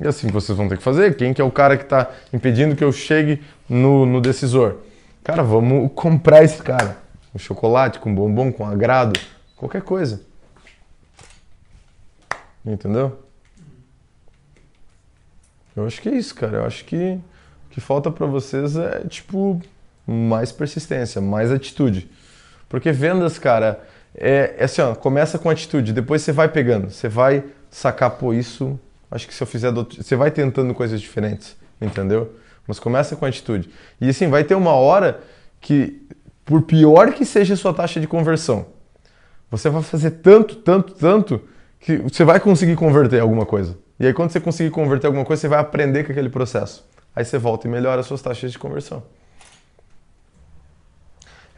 E assim vocês vão ter que fazer. Quem que é o cara que está impedindo que eu chegue no, no decisor? Cara, vamos comprar esse cara. Um chocolate, com bombom, com agrado, qualquer coisa. Entendeu? Eu acho que é isso, cara. Eu acho que o que falta para vocês é, tipo, mais persistência, mais atitude. Porque vendas, cara, é, é assim, ó, começa com atitude, depois você vai pegando, você vai sacar, pô, isso, acho que se eu fizer, do... você vai tentando coisas diferentes, entendeu? Mas começa com atitude. E assim, vai ter uma hora que, por pior que seja a sua taxa de conversão, você vai fazer tanto, tanto, tanto, que você vai conseguir converter alguma coisa. E aí, quando você conseguir converter alguma coisa, você vai aprender com aquele processo. Aí você volta e melhora as suas taxas de conversão.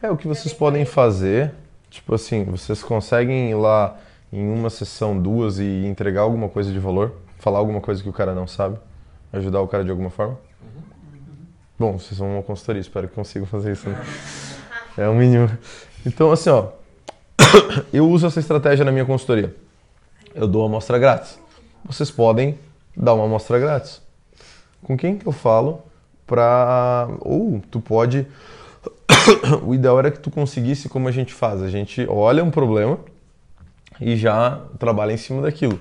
É o que vocês podem fazer Tipo assim, vocês conseguem ir lá em uma sessão, duas e entregar alguma coisa de valor? Falar alguma coisa que o cara não sabe? Ajudar o cara de alguma forma? Bom, vocês vão uma consultoria, espero que consigam fazer isso. Né? É o mínimo. Então, assim, ó, eu uso essa estratégia na minha consultoria. Eu dou amostra grátis. Vocês podem dar uma amostra grátis. Com quem que eu falo para ou tu pode o ideal era que tu conseguisse como a gente faz. A gente olha um problema e já trabalha em cima daquilo.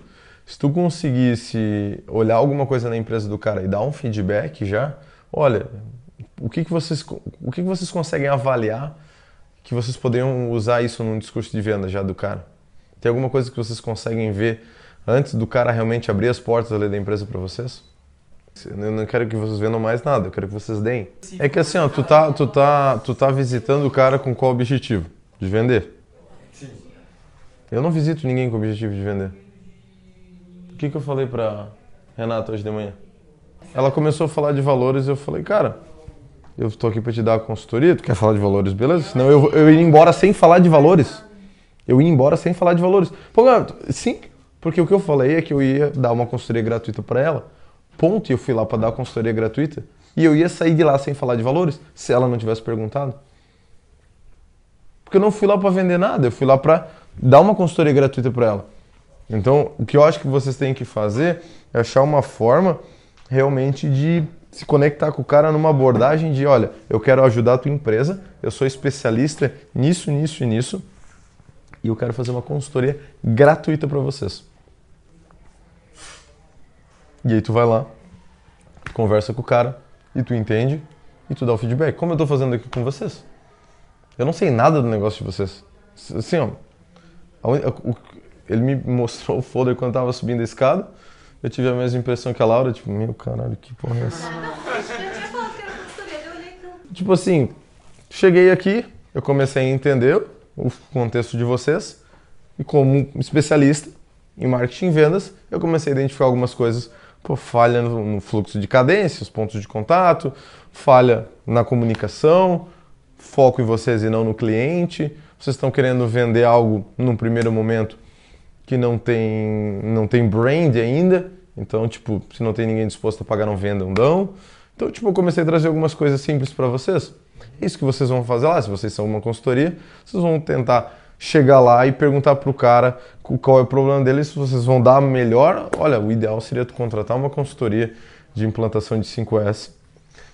Se tu conseguisse olhar alguma coisa na empresa do cara e dar um feedback já, olha, o que, que, vocês, o que, que vocês conseguem avaliar que vocês poderiam usar isso num discurso de venda já do cara? Tem alguma coisa que vocês conseguem ver antes do cara realmente abrir as portas ali da empresa para vocês? Eu não quero que vocês vendam mais nada, eu quero que vocês deem. É que assim, ó, tu tá, tu tá, tu tá visitando o cara com qual objetivo? De vender? Eu não visito ninguém com o objetivo de vender. Que, que eu falei pra Renata hoje de manhã? Ela começou a falar de valores e eu falei, cara, eu tô aqui pra te dar a consultoria, tu quer falar de valores, beleza? Senão eu, eu ia embora sem falar de valores. Eu ia embora sem falar de valores. Pô, cara, sim, porque o que eu falei é que eu ia dar uma consultoria gratuita para ela. Ponto, e eu fui lá para dar a consultoria gratuita. E eu ia sair de lá sem falar de valores, se ela não tivesse perguntado. Porque eu não fui lá para vender nada, eu fui lá para dar uma consultoria gratuita para ela. Então, o que eu acho que vocês têm que fazer é achar uma forma realmente de se conectar com o cara numa abordagem de, olha, eu quero ajudar a tua empresa, eu sou especialista nisso, nisso e nisso, e eu quero fazer uma consultoria gratuita para vocês. E aí tu vai lá, conversa com o cara, e tu entende, e tu dá o feedback. Como eu estou fazendo aqui com vocês. Eu não sei nada do negócio de vocês. Assim, ó, ele me mostrou o folder quando eu tava subindo a escada, eu tive a mesma impressão que a Laura, tipo, meu caralho, que porra é essa? Tipo assim, cheguei aqui, eu comecei a entender o contexto de vocês e como especialista em marketing e vendas, eu comecei a identificar algumas coisas, pô, falha no fluxo de cadência, os pontos de contato, falha na comunicação, foco em vocês e não no cliente. Vocês estão querendo vender algo num primeiro momento que não tem, não tem brand ainda. Então, tipo, se não tem ninguém disposto a pagar, não vendam, dão. Então, tipo, eu comecei a trazer algumas coisas simples para vocês. É isso que vocês vão fazer lá. Se vocês são uma consultoria, vocês vão tentar chegar lá e perguntar para o cara qual é o problema dele. Se vocês vão dar melhor, olha, o ideal seria tu contratar uma consultoria de implantação de 5S,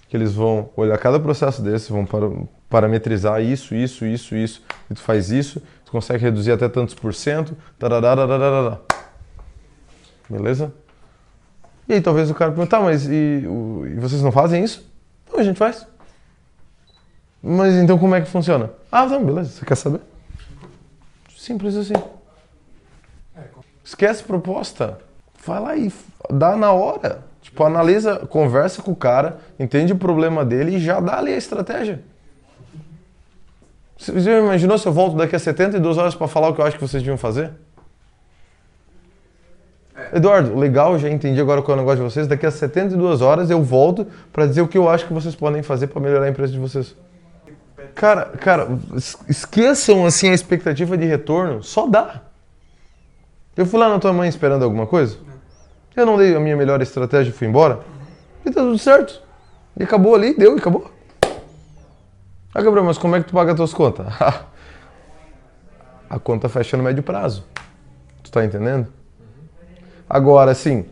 que eles vão olhar cada processo desse, vão parametrizar isso, isso, isso, isso, e tu faz isso, consegue reduzir até tantos por cento, beleza? E aí talvez o cara perguntar, tá, mas e, o, e, vocês não fazem isso? Não, a gente faz. Mas então como é que funciona? Ah, não, beleza, você quer saber? Simples assim. Esquece proposta. Vai lá e dá na hora. Tipo, analisa, conversa com o cara, entende o problema dele e já dá ali a estratégia. Você já imaginou se eu volto daqui a 72 horas para falar o que eu acho que vocês deviam fazer? É. Eduardo, legal, já entendi agora qual é o negócio de vocês. Daqui a 72 horas eu volto para dizer o que eu acho que vocês podem fazer para melhorar a empresa de vocês. Cara, cara, esqueçam assim a expectativa de retorno, só dá. Eu fui lá na tua mãe esperando alguma coisa? Eu não dei a minha melhor estratégia e fui embora? E tá tudo certo. E acabou ali, deu e acabou. Ah, Gabriel, mas como é que tu paga as tuas contas? a conta fecha no médio prazo. Tu tá entendendo? Agora, assim,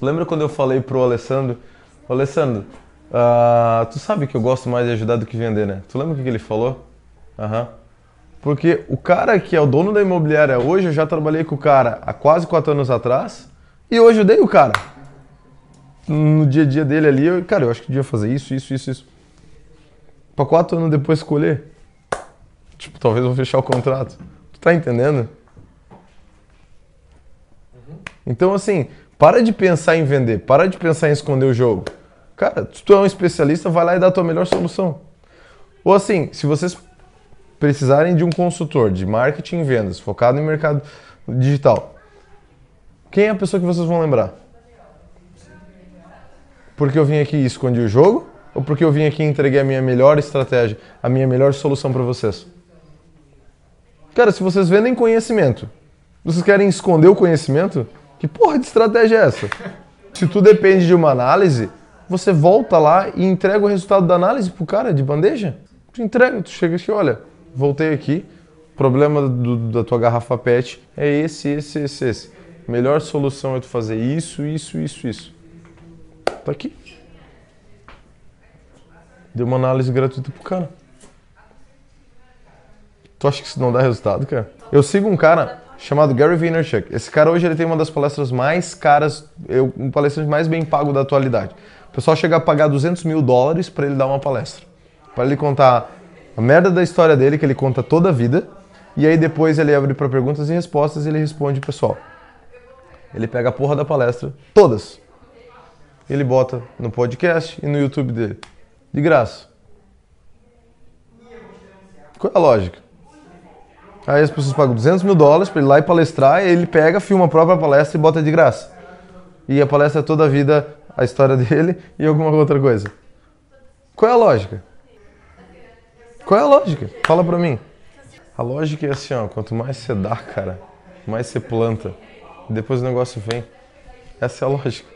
lembra quando eu falei pro Alessandro, Alessandro, uh, tu sabe que eu gosto mais de ajudar do que vender, né? Tu lembra o que, ele falou? Aham. Uhum. Porque o cara que é o dono da imobiliária hoje, eu já trabalhei com o cara há quase quatro anos atrás e eu ajudei o cara. No dia a dia dele ali, eu, cara, eu acho que devia fazer isso, isso, isso, isso para quatro anos depois escolher. Tipo, talvez eu vou fechar o contrato. Tu tá entendendo? Então, assim, para de pensar em vender, para de pensar em esconder o jogo. Cara, se tu é um especialista, vai lá e dá a tua melhor solução. Ou assim, se vocês precisarem de um consultor de marketing e vendas focado em mercado digital, quem é a pessoa que vocês vão lembrar? Porque eu vim aqui e escondi o jogo? Ou porque eu vim aqui e entreguei a minha melhor estratégia, a minha melhor solução para vocês? Cara, se vocês vendem conhecimento, vocês querem esconder o conhecimento? Que porra de estratégia é essa? Se tu depende de uma análise, você volta lá e entrega o resultado da análise pro cara de bandeja. Tu entrega, tu chega aqui, olha, voltei aqui, o problema do, da tua garrafa PET é esse, esse, esse, esse. Melhor solução é tu fazer isso, isso, isso, isso. Tá aqui. Deu uma análise gratuita pro cara. Tu acha que isso não dá resultado, cara? Eu sigo um cara chamado Gary Vaynerchuk. Esse cara hoje ele tem uma das palestras mais caras, eu, um palestrante mais bem pago da atualidade. O pessoal chega a pagar 200 mil dólares para ele dar uma palestra. Para ele contar a merda da história dele, que ele conta toda a vida, e aí depois ele abre para perguntas e respostas e ele responde o pessoal. Ele pega a porra da palestra, todas. ele bota no podcast e no YouTube dele. De graça. Qual é a lógica? Aí as pessoas pagam 200 mil dólares para ele ir lá e palestrar, e ele pega, filma a própria palestra e bota de graça. E a palestra é toda a vida, a história dele e alguma outra coisa. Qual é a lógica? Qual é a lógica? Fala pra mim. A lógica é assim, ó, quanto mais você dá, cara, mais você planta. E depois o negócio vem. Essa é a lógica.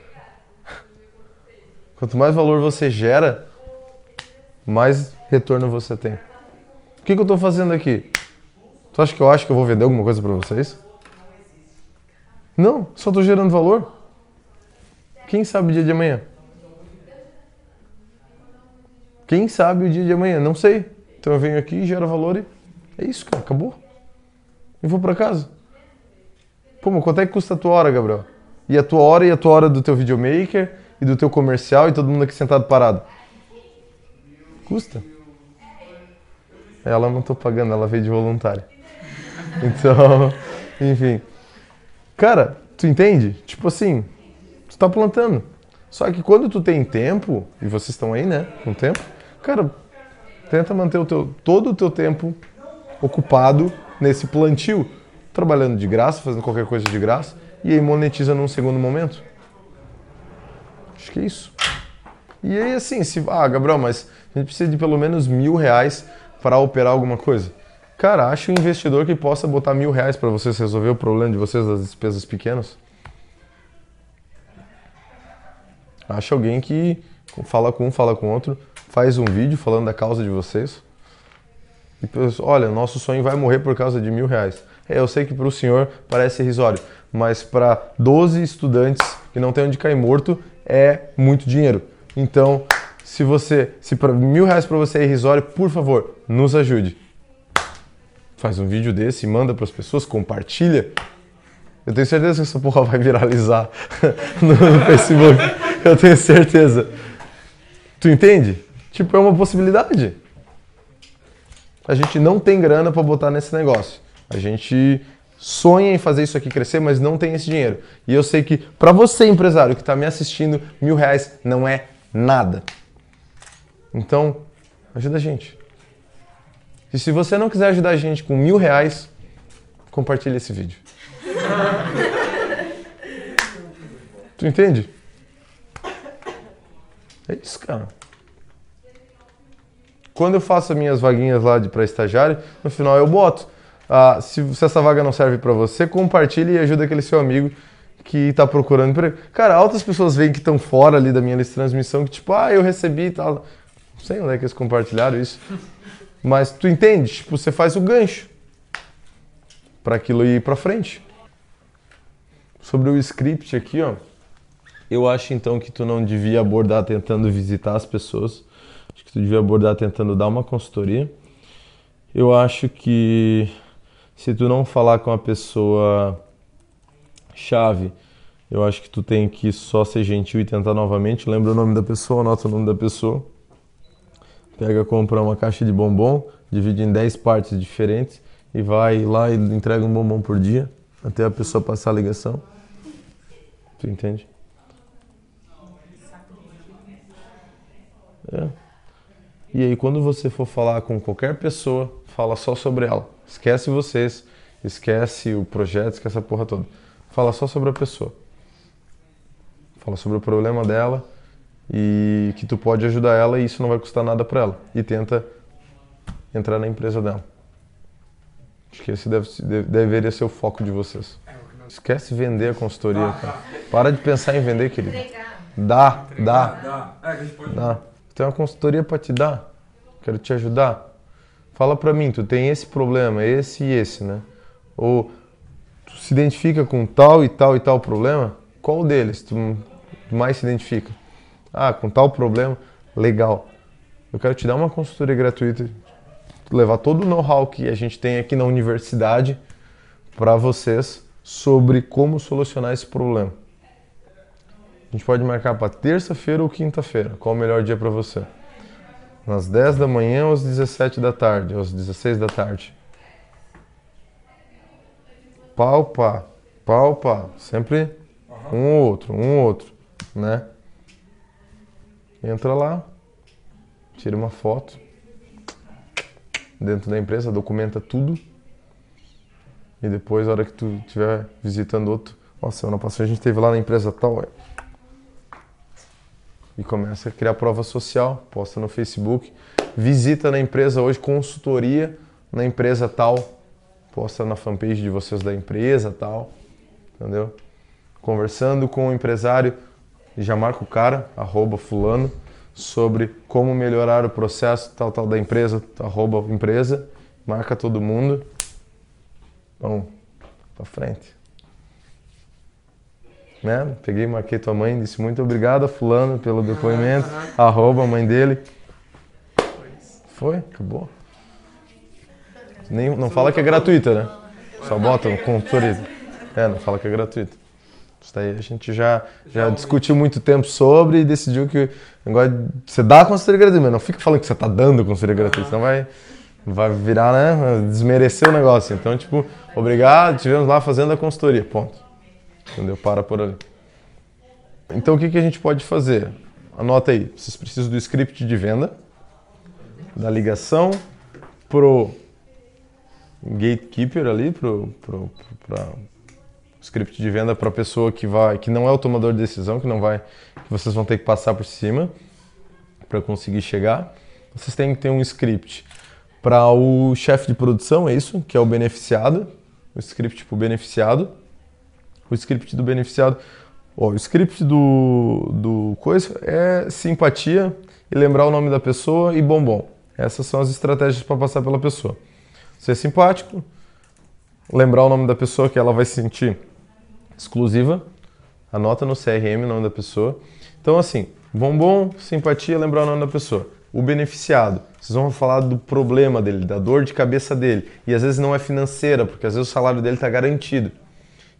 Quanto mais valor você gera, mais retorno você tem. O que, que eu estou fazendo aqui? Tu acha que eu acho que eu vou vender alguma coisa para vocês? Não, só estou gerando valor. Quem sabe o dia de amanhã? Quem sabe o dia de amanhã? Não sei. Então eu venho aqui, gero valor e é isso, cara, acabou. E vou para casa. Pô, mas quanto é que custa a tua hora, Gabriel? E a tua hora e a tua hora do teu videomaker e do teu comercial e todo mundo aqui sentado parado? Custa. Ela não tô pagando, ela veio de voluntária. Então, enfim. Cara, tu entende? Tipo assim, tu tá plantando. Só que quando tu tem tempo, e vocês estão aí, né, com tempo, cara, tenta manter o teu, todo o teu tempo ocupado nesse plantio, trabalhando de graça, fazendo qualquer coisa de graça, e aí monetiza num segundo momento. Acho que é isso. E aí assim, se ah, Gabriel, mas a gente precisa de pelo menos mil reais para operar alguma coisa. Cara, acha um investidor que possa botar mil reais para vocês resolver o problema de vocês das despesas pequenas. Acha alguém que fala com um, fala com outro, faz um vídeo falando da causa de vocês. E pensa, olha, nosso sonho vai morrer por causa de mil reais. É, eu sei que para o senhor parece irrisório, mas para 12 estudantes que não tem onde cair morto é muito dinheiro. Então, se você, se mil reais para você é irrisório, por favor, nos ajude. Faz um vídeo desse, manda para as pessoas, compartilha. Eu tenho certeza que essa porra vai viralizar no Facebook. Eu tenho certeza. Tu entende? Tipo, é uma possibilidade. A gente não tem grana para botar nesse negócio. A gente sonha em fazer isso aqui crescer, mas não tem esse dinheiro. E eu sei que para você, empresário que está me assistindo, mil reais não é nada. Então, ajuda a gente. E se você não quiser ajudar a gente com mil reais, compartilhe esse vídeo. tu entende? É isso, cara. Quando eu faço as minhas vaguinhas lá de para estagiário, no final eu boto. Ah, se, se, essa vaga não serve para você, compartilhe e ajuda aquele seu amigo que está procurando emprego. Cara, altas pessoas veem que estão fora ali da minha lista de transmissão, que tipo, ah, eu recebi e tal. Sei onde é que eles compartilharam isso. Mas tu entende? Tipo, você faz o gancho para aquilo ir para frente. Sobre o script aqui, ó. Eu acho então que tu não devia abordar tentando visitar as pessoas. Acho que tu devia abordar tentando dar uma consultoria. Eu acho que se tu não falar com a pessoa chave, eu acho que tu tem que só ser gentil e tentar novamente. Lembra o nome da pessoa, anota o nome da pessoa. Pega, compra uma caixa de bombom, divide em 10 partes diferentes e vai lá e entrega um bombom por dia até a pessoa passar a ligação. Tu entende? É. E aí, quando você for falar com qualquer pessoa, fala só sobre ela. Esquece vocês, esquece o projeto, esquece a porra toda. Fala só sobre a pessoa. Fala sobre o problema dela e que tu pode ajudar ela e isso não vai custar nada para ela. E tenta entrar na empresa dela. Acho que esse deve, deve, deveria ser o foco de vocês. Esquece vender a consultoria, cara. Para de pensar em vender, querido. Dá, dá. Dá. Dá. Tem uma consultoria para te dar. Quero te ajudar. Fala para mim, tu tem esse problema, esse e esse, né? Ou tu se identifica com tal e tal e tal problema? Qual deles tu mais se identifica? Ah, com tal problema? Legal. Eu quero te dar uma consultoria gratuita, levar todo o know-how que a gente tem aqui na universidade para vocês sobre como solucionar esse problema. A gente pode marcar para terça-feira ou quinta-feira. Qual o melhor dia para você? Nas 10 da manhã ou às 17 da tarde, ou às 16 da tarde. Palpa, palpa, sempre um ou outro, um ou outro, né? Entra lá, tira uma foto dentro da empresa, documenta tudo. E depois, na hora que tu estiver visitando outro, ó, semana passada a gente teve lá na empresa tal, é. e começa a criar prova social, posta no Facebook, visita na empresa hoje, consultoria na empresa tal, posta na fanpage de vocês da empresa tal, entendeu? Conversando com o empresário, já marca o cara, arroba fulano, sobre como melhorar o processo tal, tal da empresa, arroba empresa, marca todo mundo. Vamos pra frente. Né? Peguei, marquei tua mãe, disse muito obrigado, fulano, pelo depoimento, arroba a mãe dele. Foi, acabou. Nem, não fala que é gratuita, né? Só bota um consultoria. É, não fala que é gratuito. Isso daí a gente já, já discutiu muito tempo sobre e decidiu que agora você dá a consultoria gratuita, mas não fica falando que você está dando consultoria gratuita, senão vai, vai virar, né? Desmerecer o negócio. Então, tipo, obrigado, tivemos lá fazendo a consultoria. Ponto. Entendeu? Para por ali. Então, o que, que a gente pode fazer? Anota aí. Vocês precisam do script de venda, da ligação pro gatekeeper ali, pro, pro, pra script de venda para a pessoa que vai, que não é o tomador de decisão, que não vai, que vocês vão ter que passar por cima para conseguir chegar. Vocês têm que ter um script para o chefe de produção, é isso, que é o beneficiado, o script para o beneficiado, o script do beneficiado, o script do, do coisa é simpatia e lembrar o nome da pessoa e bombom. Essas são as estratégias para passar pela pessoa. Ser simpático, lembrar o nome da pessoa que ela vai se sentir exclusiva. Anota no CRM o nome da pessoa. Então, assim, bombom, simpatia, lembrar o nome da pessoa. O beneficiado, vocês vão falar do problema dele, da dor de cabeça dele. E às vezes não é financeira, porque às vezes o salário dele está garantido.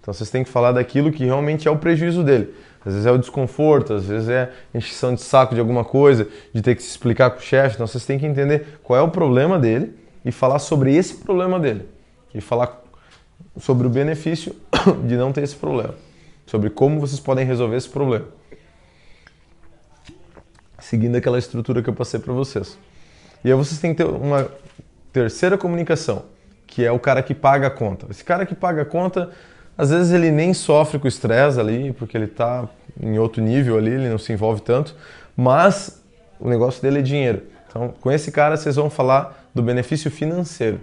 Então vocês têm que falar daquilo que realmente é o prejuízo dele. Às vezes é o desconforto, às vezes é a encheção de saco de alguma coisa, de ter que se explicar com o chefe. Então vocês têm que entender qual é o problema dele e falar sobre esse problema dele. E falar sobre o benefício de não ter esse problema, sobre como vocês podem resolver esse problema. Seguindo aquela estrutura que eu passei para vocês. E aí vocês têm que ter uma terceira comunicação, que é o cara que paga a conta. Esse cara que paga a conta, às vezes ele nem sofre com estresse ali, porque ele está em outro nível ali, ele não se envolve tanto, mas o negócio dele é dinheiro. Então, com esse cara vocês vão falar do benefício financeiro.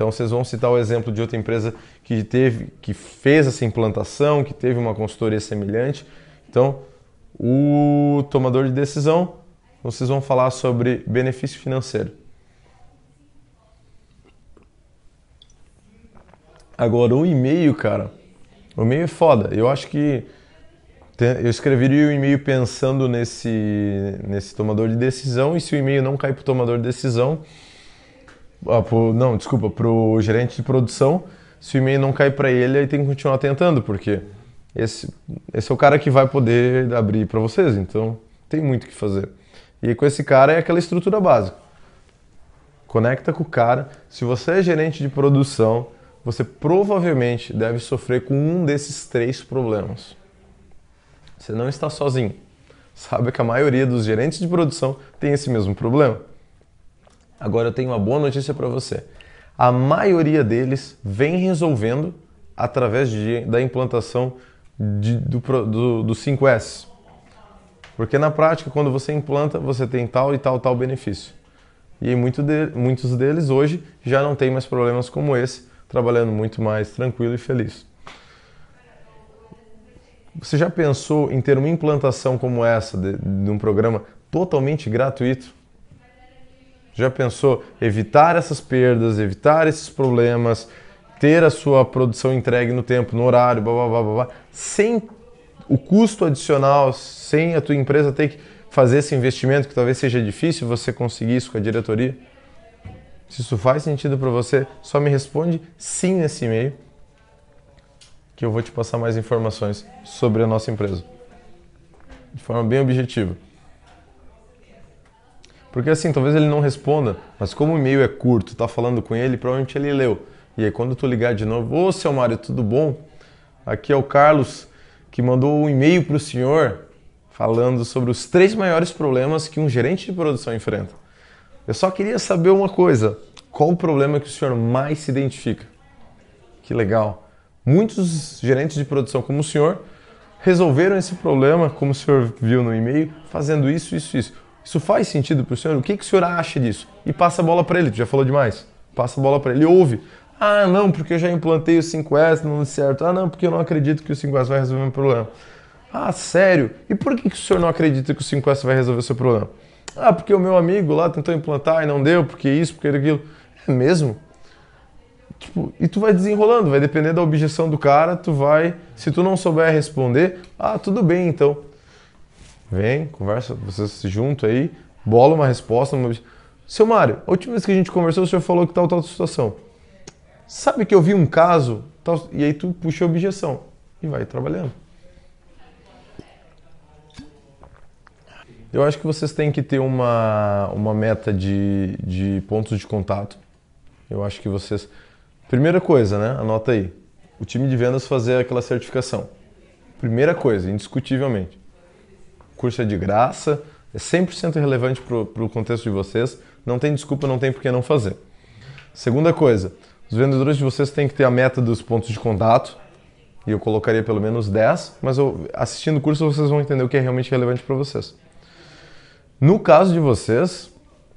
Então vocês vão citar o exemplo de outra empresa que teve, que fez essa implantação, que teve uma consultoria semelhante. Então, o tomador de decisão, vocês vão falar sobre benefício financeiro. Agora, o e-mail, cara, o e-mail é foda. Eu acho que eu escreveria o e-mail pensando nesse, nesse tomador de decisão e se o e-mail não cair para o tomador de decisão, ah, pro, não, desculpa, para o gerente de produção, se o e-mail não cair para ele, aí tem que continuar tentando, porque esse, esse é o cara que vai poder abrir para vocês, então tem muito o que fazer. E com esse cara é aquela estrutura básica. Conecta com o cara. Se você é gerente de produção, você provavelmente deve sofrer com um desses três problemas. Você não está sozinho. Sabe que a maioria dos gerentes de produção tem esse mesmo problema. Agora eu tenho uma boa notícia para você. A maioria deles vem resolvendo através de, da implantação de, do, do, do 5S. Porque na prática, quando você implanta, você tem tal e tal, tal benefício. E muito de, muitos deles hoje já não tem mais problemas como esse, trabalhando muito mais tranquilo e feliz. Você já pensou em ter uma implantação como essa de, de um programa totalmente gratuito? Já pensou evitar essas perdas, evitar esses problemas, ter a sua produção entregue no tempo, no horário, blá, blá, blá, blá, sem o custo adicional, sem a tua empresa ter que fazer esse investimento que talvez seja difícil você conseguir isso com a diretoria? Se isso faz sentido para você, só me responde sim nesse e-mail que eu vou te passar mais informações sobre a nossa empresa. De forma bem objetiva. Porque assim, talvez ele não responda, mas como o e-mail é curto, tá falando com ele, provavelmente ele leu. E aí quando tu ligar de novo, ô seu Mário, tudo bom? Aqui é o Carlos que mandou um e-mail para o senhor falando sobre os três maiores problemas que um gerente de produção enfrenta. Eu só queria saber uma coisa: qual o problema que o senhor mais se identifica? Que legal. Muitos gerentes de produção, como o senhor, resolveram esse problema, como o senhor viu no e-mail, fazendo isso, isso, isso. Isso faz sentido para o senhor? O que, que o senhor acha disso? E passa a bola para ele, tu já falou demais. Passa a bola para ele, ouve. Ah, não, porque eu já implantei o 5S, não deu certo. Ah, não, porque eu não acredito que o 5S vai resolver meu problema. Ah, sério? E por que, que o senhor não acredita que o 5S vai resolver o seu problema? Ah, porque o meu amigo lá tentou implantar e não deu, porque isso, porque aquilo. É mesmo? Tipo, e tu vai desenrolando, vai depender da objeção do cara, tu vai. Se tu não souber responder, ah, tudo bem então. Vem, conversa, vocês se juntam aí, bola uma resposta. Uma... Seu Mário, a última vez que a gente conversou, o senhor falou que tal, tal situação. Sabe que eu vi um caso, tal, e aí tu puxa a objeção e vai trabalhando. Eu acho que vocês têm que ter uma, uma meta de, de pontos de contato. Eu acho que vocês. Primeira coisa, né? Anota aí. O time de vendas fazer aquela certificação. Primeira coisa, indiscutivelmente. Curso é de graça, é 100% relevante para o contexto de vocês. Não tem desculpa, não tem por que não fazer. Segunda coisa, os vendedores de vocês têm que ter a meta dos pontos de contato. E eu colocaria pelo menos 10, mas eu, assistindo o curso vocês vão entender o que é realmente relevante para vocês. No caso de vocês,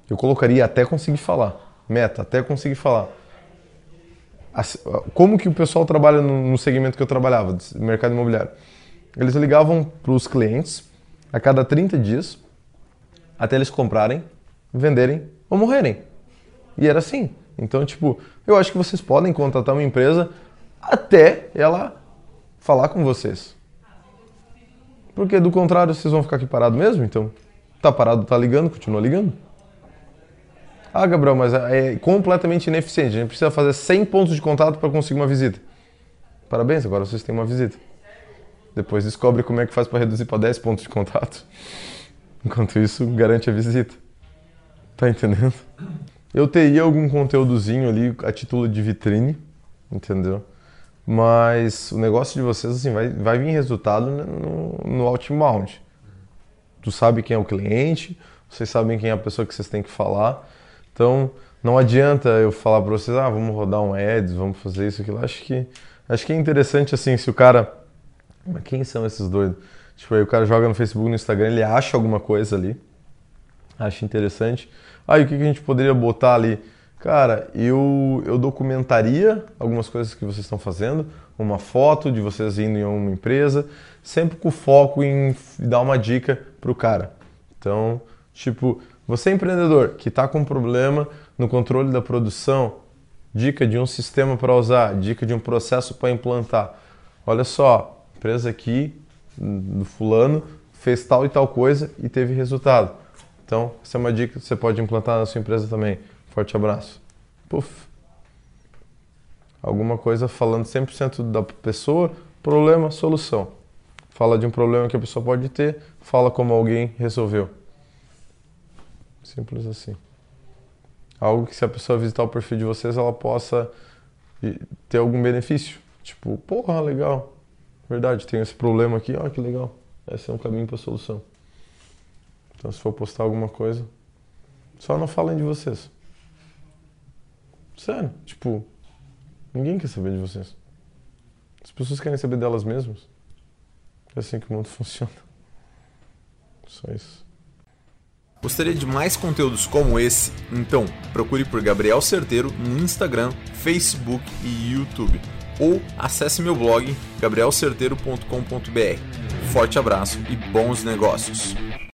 eu colocaria até conseguir falar. Meta, até conseguir falar. Como que o pessoal trabalha no segmento que eu trabalhava, mercado imobiliário? Eles ligavam para os clientes a cada 30 dias até eles comprarem, venderem ou morrerem. E era assim. Então, tipo, eu acho que vocês podem contratar uma empresa até ela falar com vocês. Porque do contrário, vocês vão ficar aqui parados mesmo, então Tá parado, tá ligando, continua ligando. Ah, Gabriel, mas é completamente ineficiente. A gente precisa fazer 100 pontos de contato para conseguir uma visita. Parabéns, agora vocês têm uma visita. Depois descobre como é que faz para reduzir para 10 pontos de contato. Enquanto isso, garante a visita. Tá entendendo? Eu teria algum conteúdozinho ali a título de vitrine, entendeu? Mas o negócio de vocês assim, vai, vai vir resultado no, no outbound tu sabe quem é o cliente, vocês sabem quem é a pessoa que vocês têm que falar. Então, não adianta eu falar para vocês, ah, vamos rodar um ads, vamos fazer isso, aquilo. Acho que, acho que é interessante, assim, se o cara... Mas quem são esses doidos? Tipo, aí o cara joga no Facebook, no Instagram, ele acha alguma coisa ali, acha interessante. Aí o que, que a gente poderia botar ali? Cara, eu, eu documentaria algumas coisas que vocês estão fazendo, uma foto de vocês indo em uma empresa, sempre com foco em dar uma dica para o cara. Então, tipo, você é empreendedor que está com um problema no controle da produção, dica de um sistema para usar, dica de um processo para implantar. Olha só, empresa aqui do fulano fez tal e tal coisa e teve resultado. Então, essa é uma dica que você pode implantar na sua empresa também. Forte abraço. Puf. Alguma coisa falando 100% da pessoa, problema, solução. Fala de um problema que a pessoa pode ter, fala como alguém resolveu. Simples assim. Algo que se a pessoa visitar o perfil de vocês, ela possa ter algum benefício. Tipo, porra, legal. Verdade, tem esse problema aqui, ó, que legal. Esse é um caminho para solução. Então, se for postar alguma coisa, só não falem de vocês. Sério, tipo, ninguém quer saber de vocês. As pessoas querem saber delas mesmas. É assim que o mundo funciona. Só isso. Gostaria de mais conteúdos como esse? Então, procure por Gabriel Certeiro no Instagram, Facebook e YouTube. Ou acesse meu blog gabrielcerteiro.com.br. Forte abraço e bons negócios!